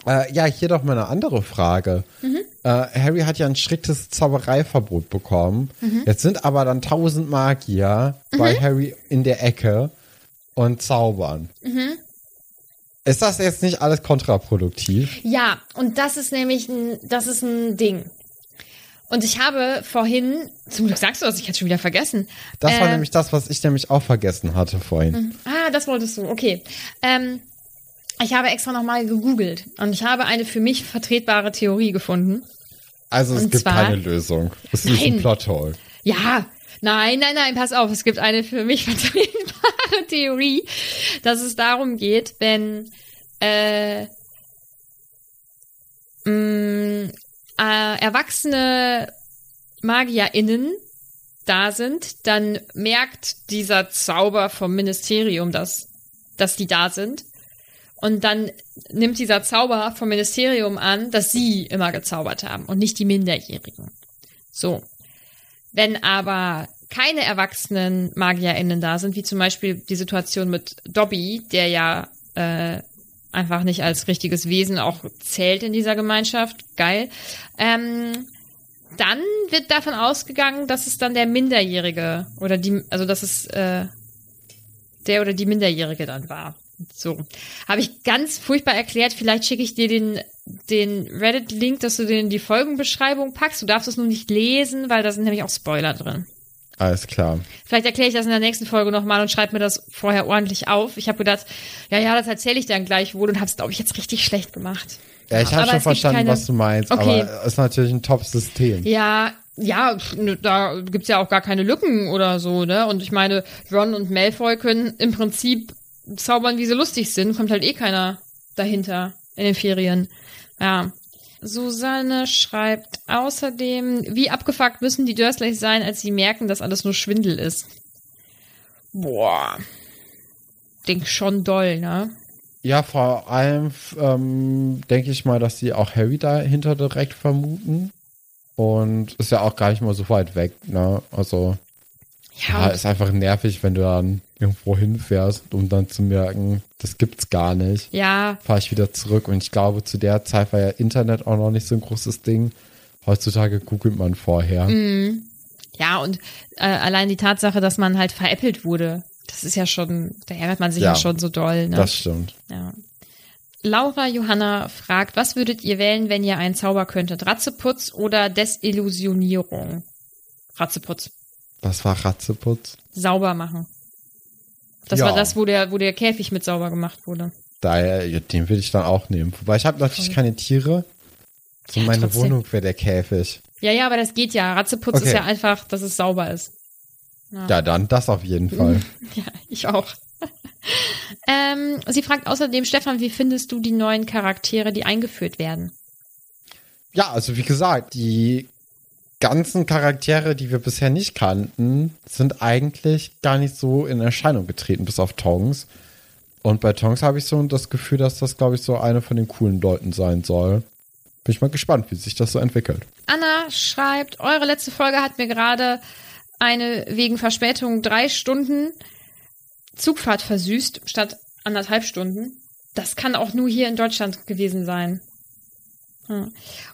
Äh, ja, hier doch mal eine andere Frage. Äh, Harry hat ja ein striktes Zaubereiverbot bekommen. Jetzt sind aber dann tausend Magier bei Harry in der Ecke und zaubern. Ist das jetzt nicht alles kontraproduktiv? Ja, und das ist nämlich ein, das ist ein Ding. Und ich habe vorhin, zum Glück sagst du das, ich hatte schon wieder vergessen. Das war Äh, nämlich das, was ich nämlich auch vergessen hatte vorhin. Ah, das wolltest du, okay. Ähm, ich habe extra nochmal gegoogelt und ich habe eine für mich vertretbare Theorie gefunden. Also es Und gibt zwar- keine Lösung. Es ist ein Nein. Plothole. Ja, nein, nein, nein, pass auf, es gibt eine für mich vertretbare Theorie, dass es darum geht, wenn äh, mh, äh, erwachsene MagierInnen da sind, dann merkt dieser Zauber vom Ministerium, dass, dass die da sind. Und dann nimmt dieser Zauber vom Ministerium an, dass sie immer gezaubert haben und nicht die Minderjährigen. So. Wenn aber keine erwachsenen MagierInnen da sind, wie zum Beispiel die Situation mit Dobby, der ja äh, einfach nicht als richtiges Wesen auch zählt in dieser Gemeinschaft, geil, ähm, dann wird davon ausgegangen, dass es dann der Minderjährige oder die, also dass es äh, der oder die Minderjährige dann war. So. Habe ich ganz furchtbar erklärt. Vielleicht schicke ich dir den, den Reddit-Link, dass du den in die Folgenbeschreibung packst. Du darfst es nur nicht lesen, weil da sind nämlich auch Spoiler drin. Alles klar. Vielleicht erkläre ich das in der nächsten Folge nochmal und schreibe mir das vorher ordentlich auf. Ich habe gedacht, ja, ja, das erzähle ich dann gleich wohl und habe es, glaube ich, jetzt richtig schlecht gemacht. Ja, ich habe schon verstanden, keine- was du meinst, Okay. aber ist natürlich ein Top-System. Ja, ja, ne, da gibt's ja auch gar keine Lücken oder so, ne? Und ich meine, Ron und Malfoy können im Prinzip zaubern, wie sie lustig sind. Kommt halt eh keiner dahinter in den Ferien. Ja. Susanne schreibt außerdem, wie abgefuckt müssen die Dursleys sein, als sie merken, dass alles nur Schwindel ist. Boah. Denk schon doll, ne? Ja, vor allem ähm, denke ich mal, dass sie auch Harry dahinter direkt vermuten. Und ist ja auch gar nicht mal so weit weg, ne? Also, ja, und- ist einfach nervig, wenn du dann irgendwo hinfährst, um dann zu merken, das gibt's gar nicht. ja, Fahre ich wieder zurück. Und ich glaube, zu der Zeit war ja Internet auch noch nicht so ein großes Ding. Heutzutage googelt man vorher. Mhm. Ja, und äh, allein die Tatsache, dass man halt veräppelt wurde, das ist ja schon, da ärgert man sich ja, Ja, schon so doll. Ne? Das stimmt. ja. Laura Johanna fragt, was würdet ihr wählen, wenn ihr einen Zauber könntet? Ratzeputz oder Desillusionierung? Ratzeputz. Was war Ratzeputz? Sauber machen. Das Ja. war das, wo der, wo der Käfig mit sauber gemacht wurde. Daher, ja, den will ich dann auch nehmen. Wobei ich habe natürlich keine Tiere. So Ja, meine trotzdem. Wohnung wäre der Käfig. Ja, ja, aber das geht ja. Ratzeputz Okay. ist ja einfach, dass es sauber ist. Ja, dann das auf jeden Fall. Ja, ich auch. ähm, sie fragt außerdem, Stefan, wie findest du die neuen Charaktere, die eingeführt werden? Ja, also wie gesagt, die ganzen Charaktere, die wir bisher nicht kannten, sind eigentlich gar nicht so in Erscheinung getreten, bis auf Tongs. Und bei Tongs habe ich so das Gefühl, dass das, glaube ich, so eine von den coolen Leuten sein soll. Bin ich mal gespannt, wie sich das so entwickelt. Anna schreibt, eure letzte Folge hat mir gerade eine wegen Verspätung drei Stunden Zugfahrt versüßt, statt anderthalb Stunden. Das kann auch nur hier in Deutschland gewesen sein. Ja.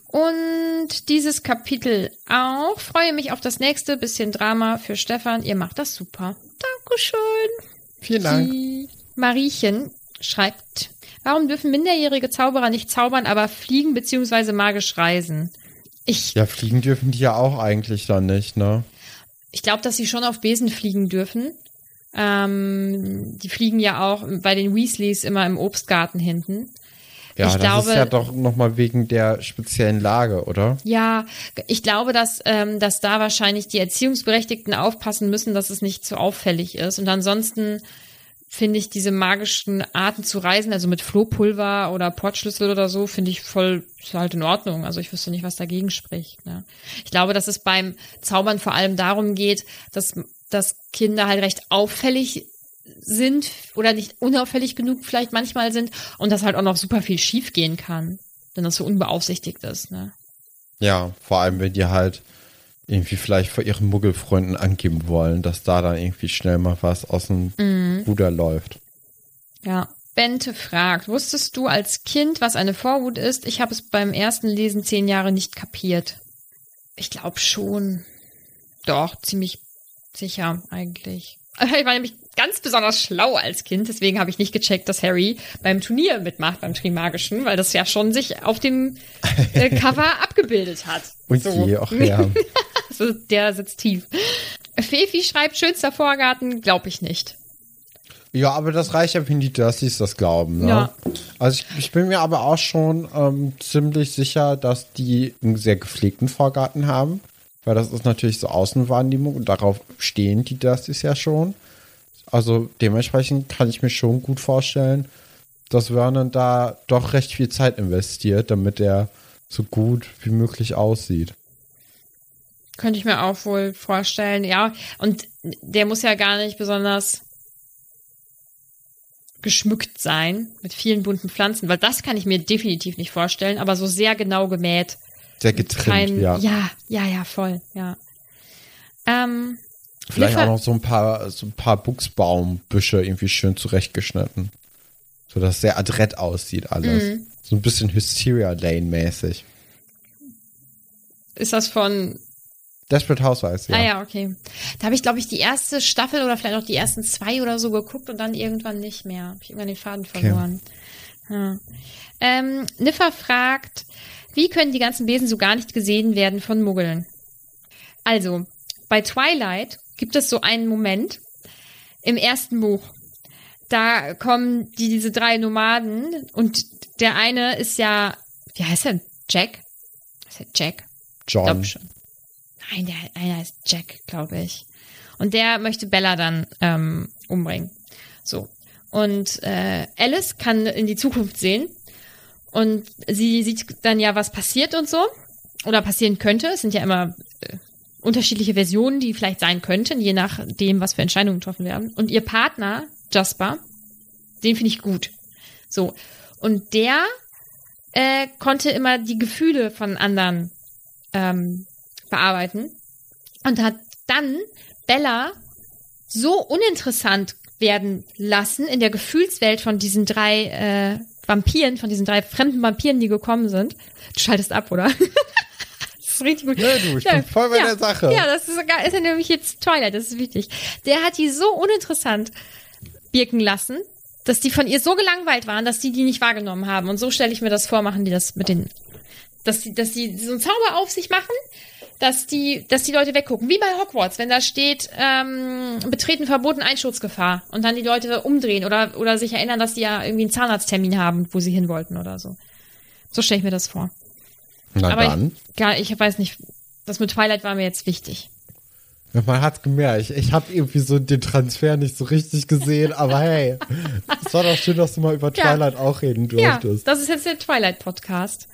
Und dieses Kapitel auch. Freue mich auf das nächste. Bisschen Drama für Stefan. Ihr macht das super. Dankeschön. Vielen Dank. Die Mariechen schreibt, warum dürfen minderjährige Zauberer nicht zaubern, aber fliegen bzw. magisch reisen? Ich, Ja, fliegen dürfen die ja auch eigentlich dann nicht, ne? ich glaube, dass sie schon auf Besen fliegen dürfen. Ähm, die fliegen ja auch bei den Weasleys immer im Obstgarten hinten. Ja, Ich das glaube- ist ja doch nochmal wegen der speziellen Lage, oder? Ja, ich glaube, dass, ähm, dass da wahrscheinlich die Erziehungsberechtigten aufpassen müssen, dass es nicht zu auffällig ist. Und ansonsten finde ich diese magischen Arten zu reisen, also mit Flohpulver oder Portschlüssel oder so, finde ich voll halt in Ordnung. Also ich wüsste nicht, was dagegen spricht. Ne? Ich glaube, dass es beim Zaubern vor allem darum geht, dass, dass Kinder halt recht auffällig sind oder nicht unauffällig genug vielleicht manchmal sind und dass halt auch noch super viel schief gehen kann, wenn das so unbeaufsichtigt ist. Ne? Ja, vor allem, wenn die halt irgendwie vielleicht vor ihren Muggelfreunden angeben wollen, dass da dann irgendwie schnell mal was aus dem Ruder läuft. Ja. Bente fragt, wusstest du als Kind, was eine Vorwut ist? Ich habe es beim ersten Lesen zehn Jahre nicht kapiert. Ich glaube schon. Doch, ziemlich sicher eigentlich. Ich war nämlich ganz besonders schlau als Kind, deswegen habe ich nicht gecheckt, dass Harry beim Turnier mitmacht, beim Trimagischen, weil das ja schon sich auf dem äh, Cover abgebildet hat. Und je, auch ja. Also, der sitzt tief. Fefi schreibt, schönster Vorgarten, glaube ich nicht. Ja, aber das reicht ja, wenn die Dursleys das glauben. Ne? Ja. Also ich, ich bin mir aber auch schon ähm, ziemlich sicher, dass die einen sehr gepflegten Vorgarten haben. Weil das ist natürlich so Außenwahrnehmung und darauf stehen die Dursleys ja schon. Also dementsprechend kann ich mir schon gut vorstellen, dass Vernon da doch recht viel Zeit investiert, damit er so gut wie möglich aussieht. Könnte ich mir auch wohl vorstellen, ja. Und der muss ja gar nicht besonders geschmückt sein mit vielen bunten Pflanzen, weil das kann ich mir definitiv nicht vorstellen, aber so sehr genau gemäht. Sehr getrimmt, Kein, ja. ja, ja, ja, voll, ja. Ähm, Vielleicht auch noch so ein paar, so ein paar Buchsbaumbüsche irgendwie schön zurechtgeschnitten. So dass es sehr adrett aussieht alles. Mhm. So ein bisschen Hysteria Lane-mäßig. ist das von Desperate Housewives, ja. Ah ja, okay. Da habe ich, glaube ich, die erste Staffel oder vielleicht auch die ersten zwei oder so geguckt und dann irgendwann nicht mehr. Habe ich irgendwann den Faden verloren. Ja. Ähm, Niffer fragt, wie können die ganzen Besen so gar nicht gesehen werden von Muggeln? Also, bei Twilight gibt es so einen Moment im ersten Buch. Da kommen die, diese drei Nomaden und der eine ist ja, wie heißt er? Jack? Ist er Jack? John. Glaub schon. Nein, der einer ist Jack, glaube ich. Und der möchte Bella dann ähm, umbringen. So. Und äh, Alice kann in die Zukunft sehen. Und sie sieht dann ja, was passiert und so. Oder passieren könnte. Es sind ja immer äh, unterschiedliche Versionen, die vielleicht sein könnten, je nachdem, was für Entscheidungen getroffen werden. Und ihr Partner, Jasper, den finde ich gut. So. Und der äh, konnte immer die Gefühle von anderen ähm, bearbeiten und hat dann Bella so uninteressant werden lassen in der Gefühlswelt von diesen drei äh, Vampiren, von diesen drei fremden Vampiren, die gekommen sind. Du schaltest ab, oder? das ist richtig gut. Nee, du, ich bin voll bei ja, der Sache. Ja, das ist, sogar- ist ja nämlich jetzt Twilight, das ist wichtig. Der hat die so uninteressant wirken lassen, dass die von ihr so gelangweilt waren, dass die die nicht wahrgenommen haben. Und so stelle ich mir das vor, machen die das mit den, dass die, dass die so einen Zauber auf sich machen, dass die, dass die Leute weggucken. Wie bei Hogwarts, wenn da steht, ähm, betreten verboten Einschutzgefahr und dann die Leute umdrehen oder, oder sich erinnern, dass die ja irgendwie einen Zahnarzttermin haben, wo sie hin wollten oder so. So stelle ich mir das vor. Na Aber dann. Ich, gar, ich weiß nicht, das mit Twilight war mir jetzt wichtig. Ja, Man hat's gemerkt. Ich, ich habe irgendwie so den Transfer nicht so richtig gesehen, aber hey, es war doch schön, dass du mal über Ja. Twilight auch reden Ja, durftest. das ist jetzt der Twilight-Podcast.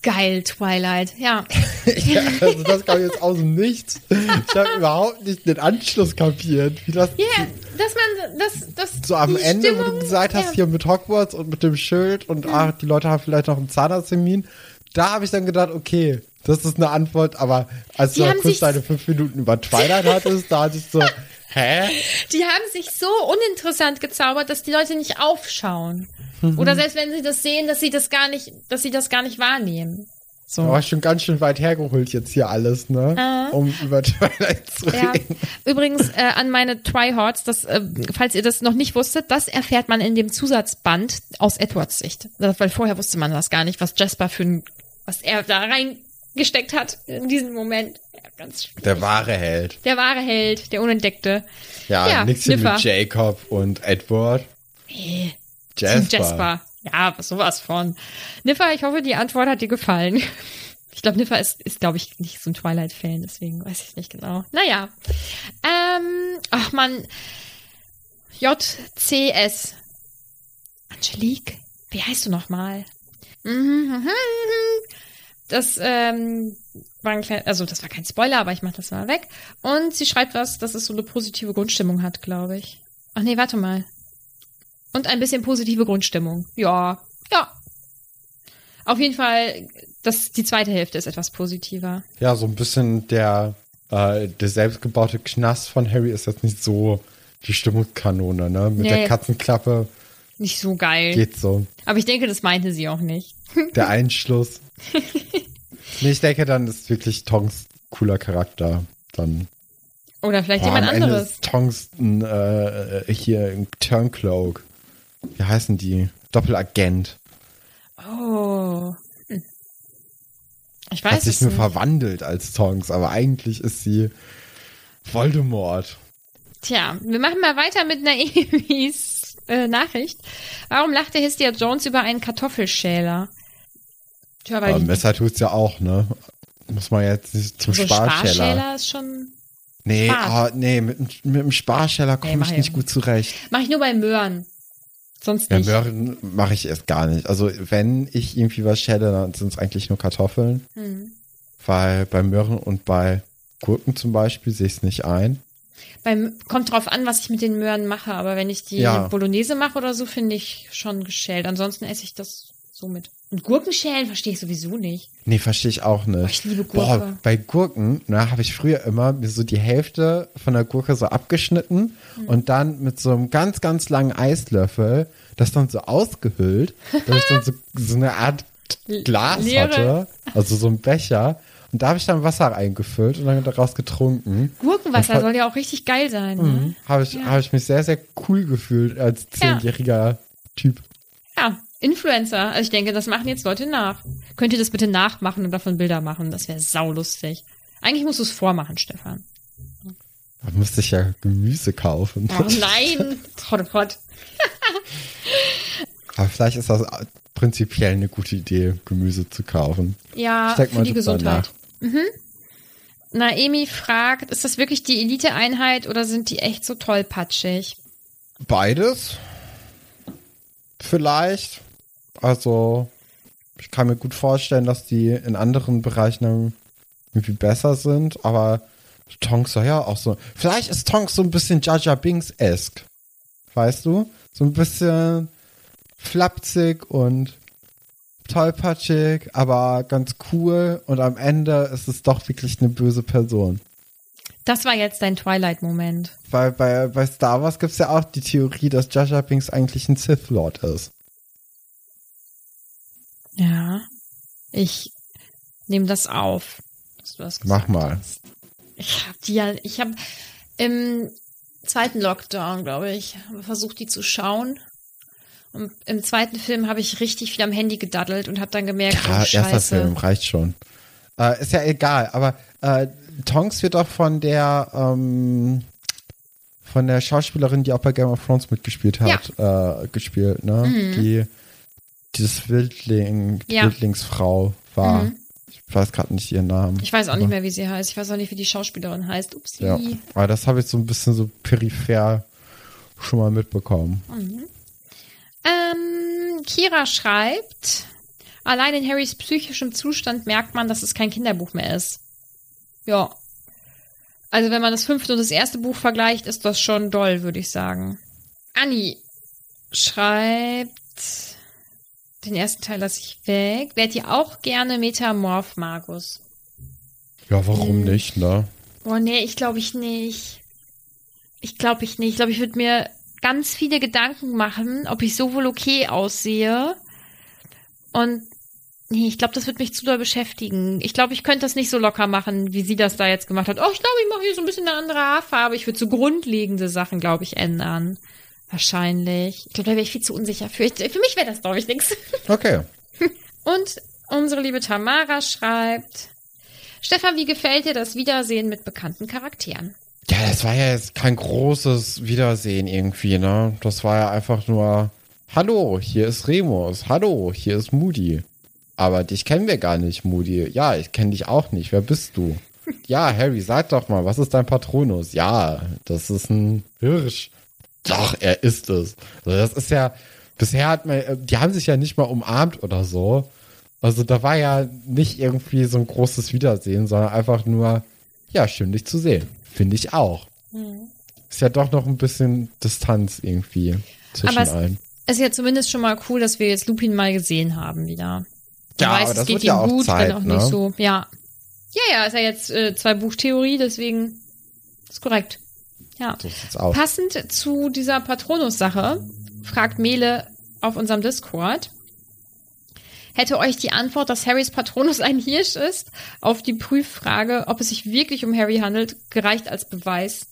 Geil, Twilight, ja. Ja, also das kam jetzt aus dem Nichts. Ich habe überhaupt nicht den Anschluss kapiert, wie das Ja, dass man, das, das. so am Ende, wo du Stimmung- gesagt hast, ja. hier mit Hogwarts und mit dem Schild und ach, die Leute haben vielleicht noch einen Zahnarzttermin. Da habe ich dann gedacht, okay, das ist eine Antwort, aber als Die du kurz deine fünf Minuten über Twilight hattest, da hatte ich so, hä? Die haben sich so uninteressant gezaubert, dass die Leute nicht aufschauen. Mhm. Oder selbst wenn sie das sehen, dass sie das gar nicht, dass sie das gar nicht wahrnehmen. So. Aber schon ganz schön weit hergeholt jetzt hier alles, ne? Ah. Um über Twilight zu Ja. reden. Übrigens äh, an meine Tryhards, das, äh, falls ihr das noch nicht wusstet, das erfährt man in dem Zusatzband aus Edwards Sicht. Das, weil vorher wusste man das gar nicht, was Jasper für ein, was er da reingesteckt hat in diesem Moment. Ja, ganz schwierig. Der wahre Held. der wahre Held, der Unentdeckte. Ja, Ja, nichts mit Jacob und Edward. Nee, Jasper. Jasper. Ja, sowas von. Niffer, ich hoffe, die Antwort hat dir gefallen. Ich glaube, Niffer ist, ist glaube ich, nicht so ein Twilight-Fan, deswegen weiß ich nicht genau. Naja. Ähm, ach man. JCS. Angelique? Wie heißt du nochmal? Das ähm, war ein klein, also das war kein Spoiler, aber ich mach das mal weg. Und sie schreibt was, dass es so eine positive Grundstimmung hat, glaube ich. Ach nee, warte mal. Und ein bisschen positive Grundstimmung. Ja, ja. Auf jeden Fall, das, die zweite Hälfte ist etwas positiver. Ja, so ein bisschen der, äh, der selbstgebaute Knast von Harry ist jetzt nicht so die Stimmungskanone, ne? Mit Nee. der Katzenklappe Nicht so geil. geht so. Aber ich denke, das meinte sie auch nicht. Der Einschluss. nee, ich denke, dann ist wirklich Tongs cooler Charakter. Dann. Oder vielleicht Boah, jemand anderes. ist Tongs äh, hier ein Turncloak. Wie heißen die? Doppelagent. Oh. Ich Hat weiß sich es nur nicht. verwandelt als Tongs, aber eigentlich ist sie Voldemort. Tja, wir machen mal weiter mit Naemis äh, Nachricht. Warum lachte Hestia Jones über einen Kartoffelschäler? Tja, weil Aber die, Messer tut's ja auch, ne? Muss man jetzt nicht zum so Sparschäler. Sparschäler ist schon. Nee, oh, nee, mit, mit dem Sparschäler komme mach ich nicht gut zurecht. Mache ich nur bei Möhren. Sonst Ja, nicht. Möhren mache ich erst gar nicht. Also wenn ich irgendwie was schäle, dann sind es eigentlich nur Kartoffeln. Hm. Weil bei Möhren und bei Gurken zum Beispiel sehe ich es nicht ein. Beim, kommt drauf an, was ich mit den Möhren mache, aber wenn ich die Ja. Bolognese mache oder so, finde ich schon geschält. Ansonsten esse ich das so mit. Und Gurkenschälen verstehe ich sowieso nicht. Nee, verstehe ich auch nicht. Oh, ich liebe Boah, Gurke. bei Gurken, na, habe ich früher immer mir so die Hälfte von der Gurke so abgeschnitten Hm. und dann mit so einem ganz, ganz langen Eislöffel das dann so ausgehöhlt, dass ich dann so, so eine Art Glas Leere. hatte, also so ein Becher. Und da habe ich dann Wasser eingefüllt und dann daraus getrunken. Gurkenwasser soll ja auch richtig geil sein. Ne? Habe ich, hab ich mich sehr, sehr cool gefühlt als Ja. zehnjähriger Typ. Influencer. Also ich denke, das machen jetzt Leute nach. Könnt ihr das bitte nachmachen und davon Bilder machen? Das wäre saulustig. Eigentlich musst du es vormachen, Stefan. Da musste ich ja Gemüse kaufen. Oh nein! Trott, trott. Aber vielleicht ist das prinzipiell eine gute Idee, Gemüse zu kaufen. Ja, mal für die Gesundheit. Mhm. Naemi fragt, ist das wirklich die Elite-Einheit oder sind die echt so tollpatschig? Beides. Vielleicht. Also, ich kann mir gut vorstellen, dass die in anderen Bereichen irgendwie besser sind, aber Tonks soll ja auch so. Vielleicht ist Tonks so ein bisschen Jaja Binks-esque. Weißt du? So ein bisschen flapsig und tollpatschig, aber ganz cool und am Ende ist es doch wirklich eine böse Person. Das war jetzt dein Twilight-Moment. Weil bei, bei Star Wars gibt es ja auch die Theorie, dass Jar Binks eigentlich ein Sith Lord ist. Ja. Ich nehme das auf. dass du das Mach mal. hast. Ich habe die ja, ich habe im zweiten Lockdown, glaube ich, versucht, die zu schauen. Und im zweiten Film habe ich richtig viel am Handy gedaddelt und habe dann gemerkt, Ja, oh, erster scheiße. Film reicht schon. Äh, ist ja egal, aber äh, Tonks wird auch von der ähm, von der Schauspielerin, die auch bei Game of Thrones mitgespielt hat, äh, gespielt, ne? Die dieses Wildling, die Ja. Wildlingsfrau war. Ich weiß gerade nicht ihren Namen. Ich weiß auch nicht mehr, wie sie heißt. Ich weiß auch nicht, wie die Schauspielerin heißt. Upsi. Ja, aber das habe ich so ein bisschen so peripher schon mal mitbekommen. Ähm, Kira schreibt, allein in Harrys psychischem Zustand merkt man, dass es kein Kinderbuch mehr ist. Ja. Also wenn man das fünfte und das erste Buch vergleicht, ist das schon doll, würde ich sagen. Anni schreibt, den ersten Teil lasse ich weg. Wärt ihr auch gerne Metamorph, Magus? Ja, warum nicht, ne? Boah, nee, ich glaube ich nicht. Ich glaube ich nicht. Ich glaube, ich würde mir ganz viele Gedanken machen, ob ich so wohl okay aussehe. Und nee, ich glaube, das wird mich zu doll beschäftigen. Ich glaube, ich könnte das nicht so locker machen, wie sie das da jetzt gemacht hat. Oh, ich glaube, ich mache hier so ein bisschen eine andere Haarfarbe. Ich würde so grundlegende Sachen, glaube ich, ändern. Wahrscheinlich. Ich glaube, da wäre ich viel zu unsicher für. Ich, für mich wäre das, glaube ich, nichts. Okay. Und unsere liebe Tamara schreibt, Stefan, wie gefällt dir das Wiedersehen mit bekannten Charakteren? Ja, das war ja jetzt kein großes Wiedersehen irgendwie, ne? Das war ja einfach nur, hallo, hier ist Remus, hallo, hier ist Moody. Aber dich kennen wir gar nicht, Moody. Ja, ich kenne dich auch nicht. Wer bist du? Ja, Harry, sag doch mal, was ist dein Patronus? Ja, das ist ein Hirsch. Doch, er ist es. Also das ist ja, bisher hat man, äh, die haben sich ja nicht mal umarmt oder so. Also da war ja nicht irgendwie so ein großes Wiedersehen, sondern einfach nur, ja, schön dich zu sehen. Finde ich auch. Ist ja doch noch ein bisschen Distanz irgendwie zwischen Aber es- allen. Ist ja zumindest schon mal cool, dass wir jetzt Lupin mal gesehen haben wieder. Ja, aber das es geht ja ihm auch gut, Zeit, wenn auch ne? nicht so. Ja. Ja, ja, ist ja jetzt äh, zwei Buchtheorie, deswegen ist korrekt. Ja. So. Passend zu dieser Patronus-Sache fragt Mele auf unserem Discord, hätte euch die Antwort, dass Harrys Patronus ein Hirsch ist, auf die Prüffrage, ob es sich wirklich um Harry handelt, gereicht als Beweis?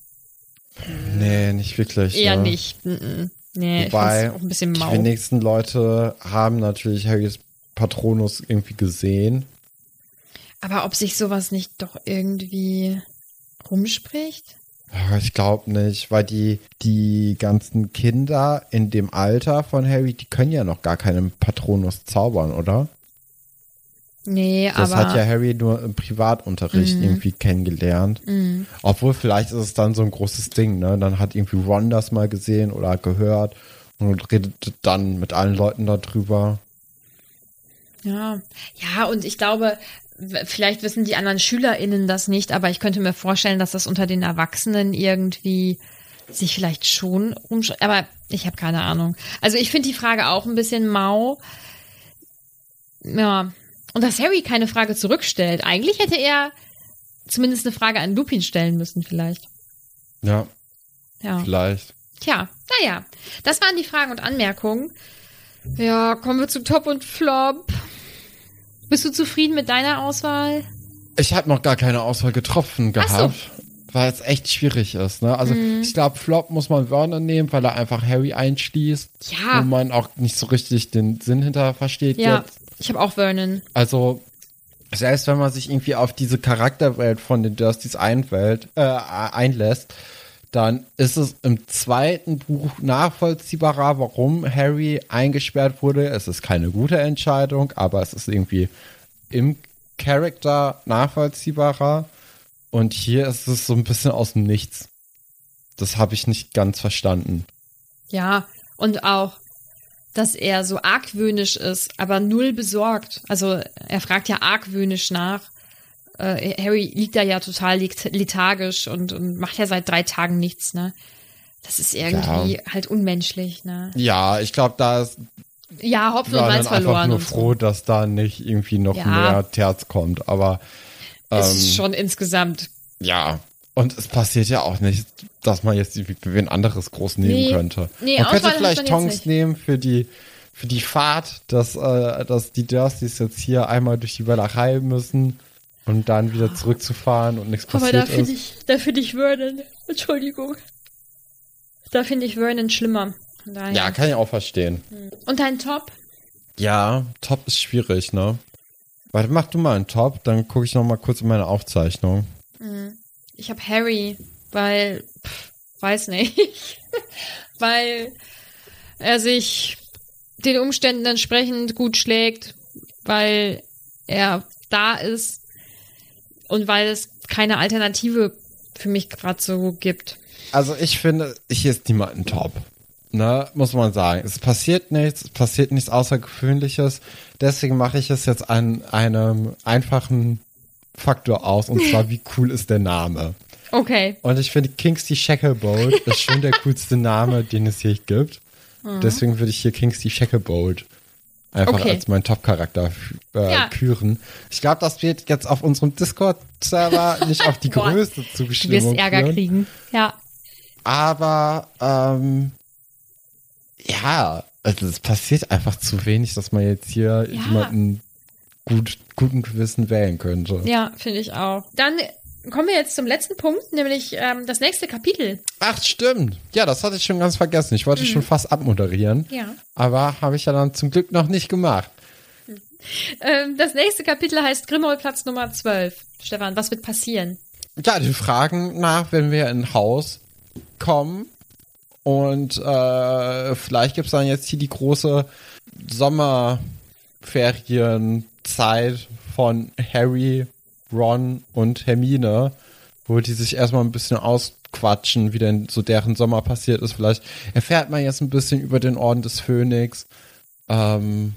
Nee, nicht wirklich. Eher ne? nicht. Mm. Nee, Wobei auch ein bisschen die mau. wenigsten Leute haben natürlich Harrys Patronus irgendwie gesehen. Aber ob sich sowas nicht doch irgendwie rumspricht? Ich glaube nicht, weil die, die ganzen Kinder in dem Alter von Harry, die können ja noch gar keinen Patronus zaubern, oder? Nee, Das aber. hat ja Harry nur im Privatunterricht Mhm. irgendwie kennengelernt. Mhm. Obwohl, vielleicht ist es dann so ein großes Ding, ne? Dann hat irgendwie Ron das mal gesehen oder gehört und redet dann mit allen Leuten darüber. Ja, ja, und ich glaube, vielleicht wissen die anderen SchülerInnen das nicht, aber ich könnte mir vorstellen, dass das unter den Erwachsenen irgendwie sich vielleicht schon umschreibt. Aber ich habe keine Ahnung. Also ich finde die Frage auch ein bisschen mau. Ja. Und dass Harry keine Frage zurückstellt. Eigentlich hätte er zumindest eine Frage an Lupin stellen müssen, vielleicht. Ja, Ja. vielleicht. Tja, naja. Das waren die Fragen und Anmerkungen. Ja, kommen wir zu Top und Flop. Bist du zufrieden mit deiner Auswahl? Ich habe noch gar keine Auswahl getroffen Ach so. Mhm. gehabt, weil es echt schwierig ist. Ne? Also ich glaube, Flop muss man Vernon nehmen, weil er einfach Harry einschließt Ja. und man auch nicht so richtig den Sinn hinter versteht Ja, jetzt. ich habe auch Vernon. Also selbst wenn man sich irgendwie auf diese Charakterwelt von den einwählt, äh, einlässt, dann ist es im zweiten Buch nachvollziehbarer, warum Harry eingesperrt wurde. Es ist keine gute Entscheidung, aber es ist irgendwie im Charakter nachvollziehbarer. Und hier ist es so ein bisschen aus dem Nichts. Das habe ich nicht ganz verstanden. Ja, und auch, dass er so argwöhnisch ist, aber null besorgt. Also er fragt ja argwöhnisch nach. Äh, Harry liegt da ja total lethargisch und, und macht ja seit drei Tagen nichts, ne? Das ist irgendwie halt unmenschlich, ne? Ja, ich glaube, da ist Ja, Hopfen und Malz verloren. nur und so. froh, dass da nicht irgendwie noch Ja. mehr Terz kommt. Aber Ist ähm, schon insgesamt. ja. Und es passiert ja auch nicht, dass man jetzt irgendwie wen anderes groß nehmen Nee. könnte. Nee, man könnte vielleicht Tongs nehmen für die für die Fahrt, dass, äh, dass die Dursleys jetzt hier einmal durch die Walachei müssen und dann wieder zurückzufahren und nichts Aber da passiert finde ich, da finde ich Vernon, Entschuldigung. Da finde ich Vernon schlimmer. Daher. Ja, kann ich auch verstehen. Und dein Top? Ja, Top ist schwierig, ne? Warte, mach du mal einen Top, dann gucke ich noch mal kurz in meine Aufzeichnung. Ich habe Harry, weil, pff, weiß nicht, weil er sich den Umständen entsprechend gut schlägt, weil er da ist und weil es keine Alternative für mich gerade so gibt. Also ich finde, hier ist niemand ein Top. Ne, muss man sagen. Es passiert nichts, es passiert nichts Außergewöhnliches. Deswegen mache ich es jetzt an einem einfachen Faktor aus, und zwar, wie cool ist der Name? Okay. Und ich finde, Kingsley Shacklebolt ist schon der coolste Name, den es hier gibt. Deswegen würde ich hier Kingsley Shacklebolt einfach Okay. als meinen Top-Charakter äh, Ja. küren. Ich glaube, das wird jetzt auf unserem Discord-Server nicht auf die Boah, größte Du wirst Zustimmung Ärger führen. kriegen. Ja. Aber ähm, ja, also es passiert einfach zu wenig, dass man jetzt hier Ja. jemanden gut, guten Gewissen wählen könnte. Ja, finde ich auch. Dann kommen wir jetzt zum letzten Punkt, nämlich ähm, das nächste Kapitel. Ach, stimmt. Ja, das hatte ich schon ganz vergessen. Ich wollte schon fast abmoderieren. Ja. Aber habe ich ja dann zum Glück noch nicht gemacht. Ähm, das nächste Kapitel heißt Grimmauld-Platz Nummer 12. Stefan, was wird passieren? Ja, die fragen nach, wenn wir in Haus kommen. Und äh, vielleicht gibt's dann jetzt hier die große Sommerferienzeit von Harry, Ron und Hermine, wo die sich erstmal ein bisschen ausquatschen, wie denn so deren Sommer passiert ist. Vielleicht erfährt man jetzt ein bisschen über den Orden des Phönix. Ähm,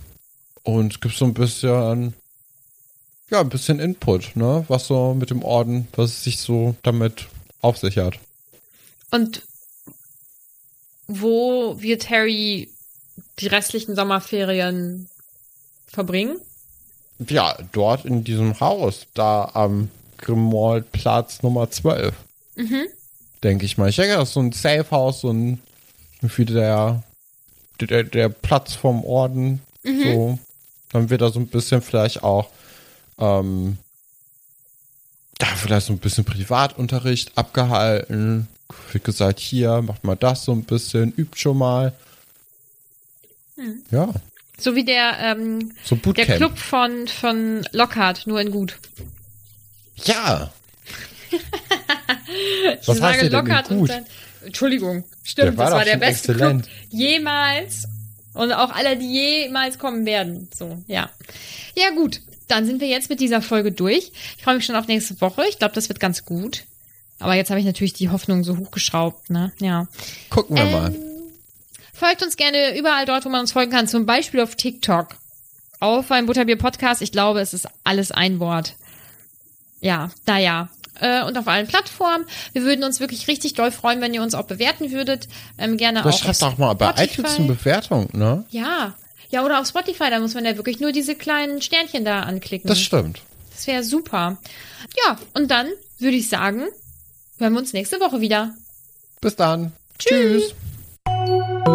und gibt so ein bisschen ja, ein bisschen Input, ne? Was so mit dem Orden, was sich so damit auf sich hat. Und wo wird Harry die restlichen Sommerferien verbringen? Ja, dort in diesem Haus, da am Grimmauld-Platz Nummer 12. Denke ich mal. Ich denke, das ist so ein Safe-House, so ein, wie der, der, der Platz vom Orden, so. Dann wird da so ein bisschen vielleicht auch, ähm, da vielleicht so ein bisschen Privatunterricht abgehalten. Wird gesagt, hier, macht mal das so ein bisschen, übt schon mal. Ja, So wie der, ähm, so der. Club von, von Lockhart, nur in gut. Ja. Ich Was heißt sage denn in Lockhart und gut? dann. Entschuldigung, stimmt, Der war das war der beste exzellent. Club jemals. Und auch alle, die jemals kommen werden. So, ja. Ja, gut. Dann sind wir jetzt mit dieser Folge durch. Ich freue mich schon auf nächste Woche. Ich glaube, das wird ganz gut. Aber jetzt habe ich natürlich die Hoffnung so hochgeschraubt, ne? Ja. Gucken wir Ähm, mal. Folgt uns gerne überall dort, wo man uns folgen kann. Zum Beispiel auf TikTok. Auf beim Butterbier Podcast. Ich glaube, es ist alles ein Wort. Ja, naja. Äh, und auf allen Plattformen. Wir würden uns wirklich richtig doll freuen, wenn ihr uns auch bewerten würdet. Ähm, gerne Das auch. schreibt doch mal bei Spotify. iTunes eine Bewertung, ne? Ja. Ja, oder auf Spotify, da muss man ja wirklich nur diese kleinen Sternchen da anklicken. Das stimmt. Das wäre super. Ja, und dann würde ich sagen, hören wir uns nächste Woche wieder. Bis dann. Tschüss. Tschüss.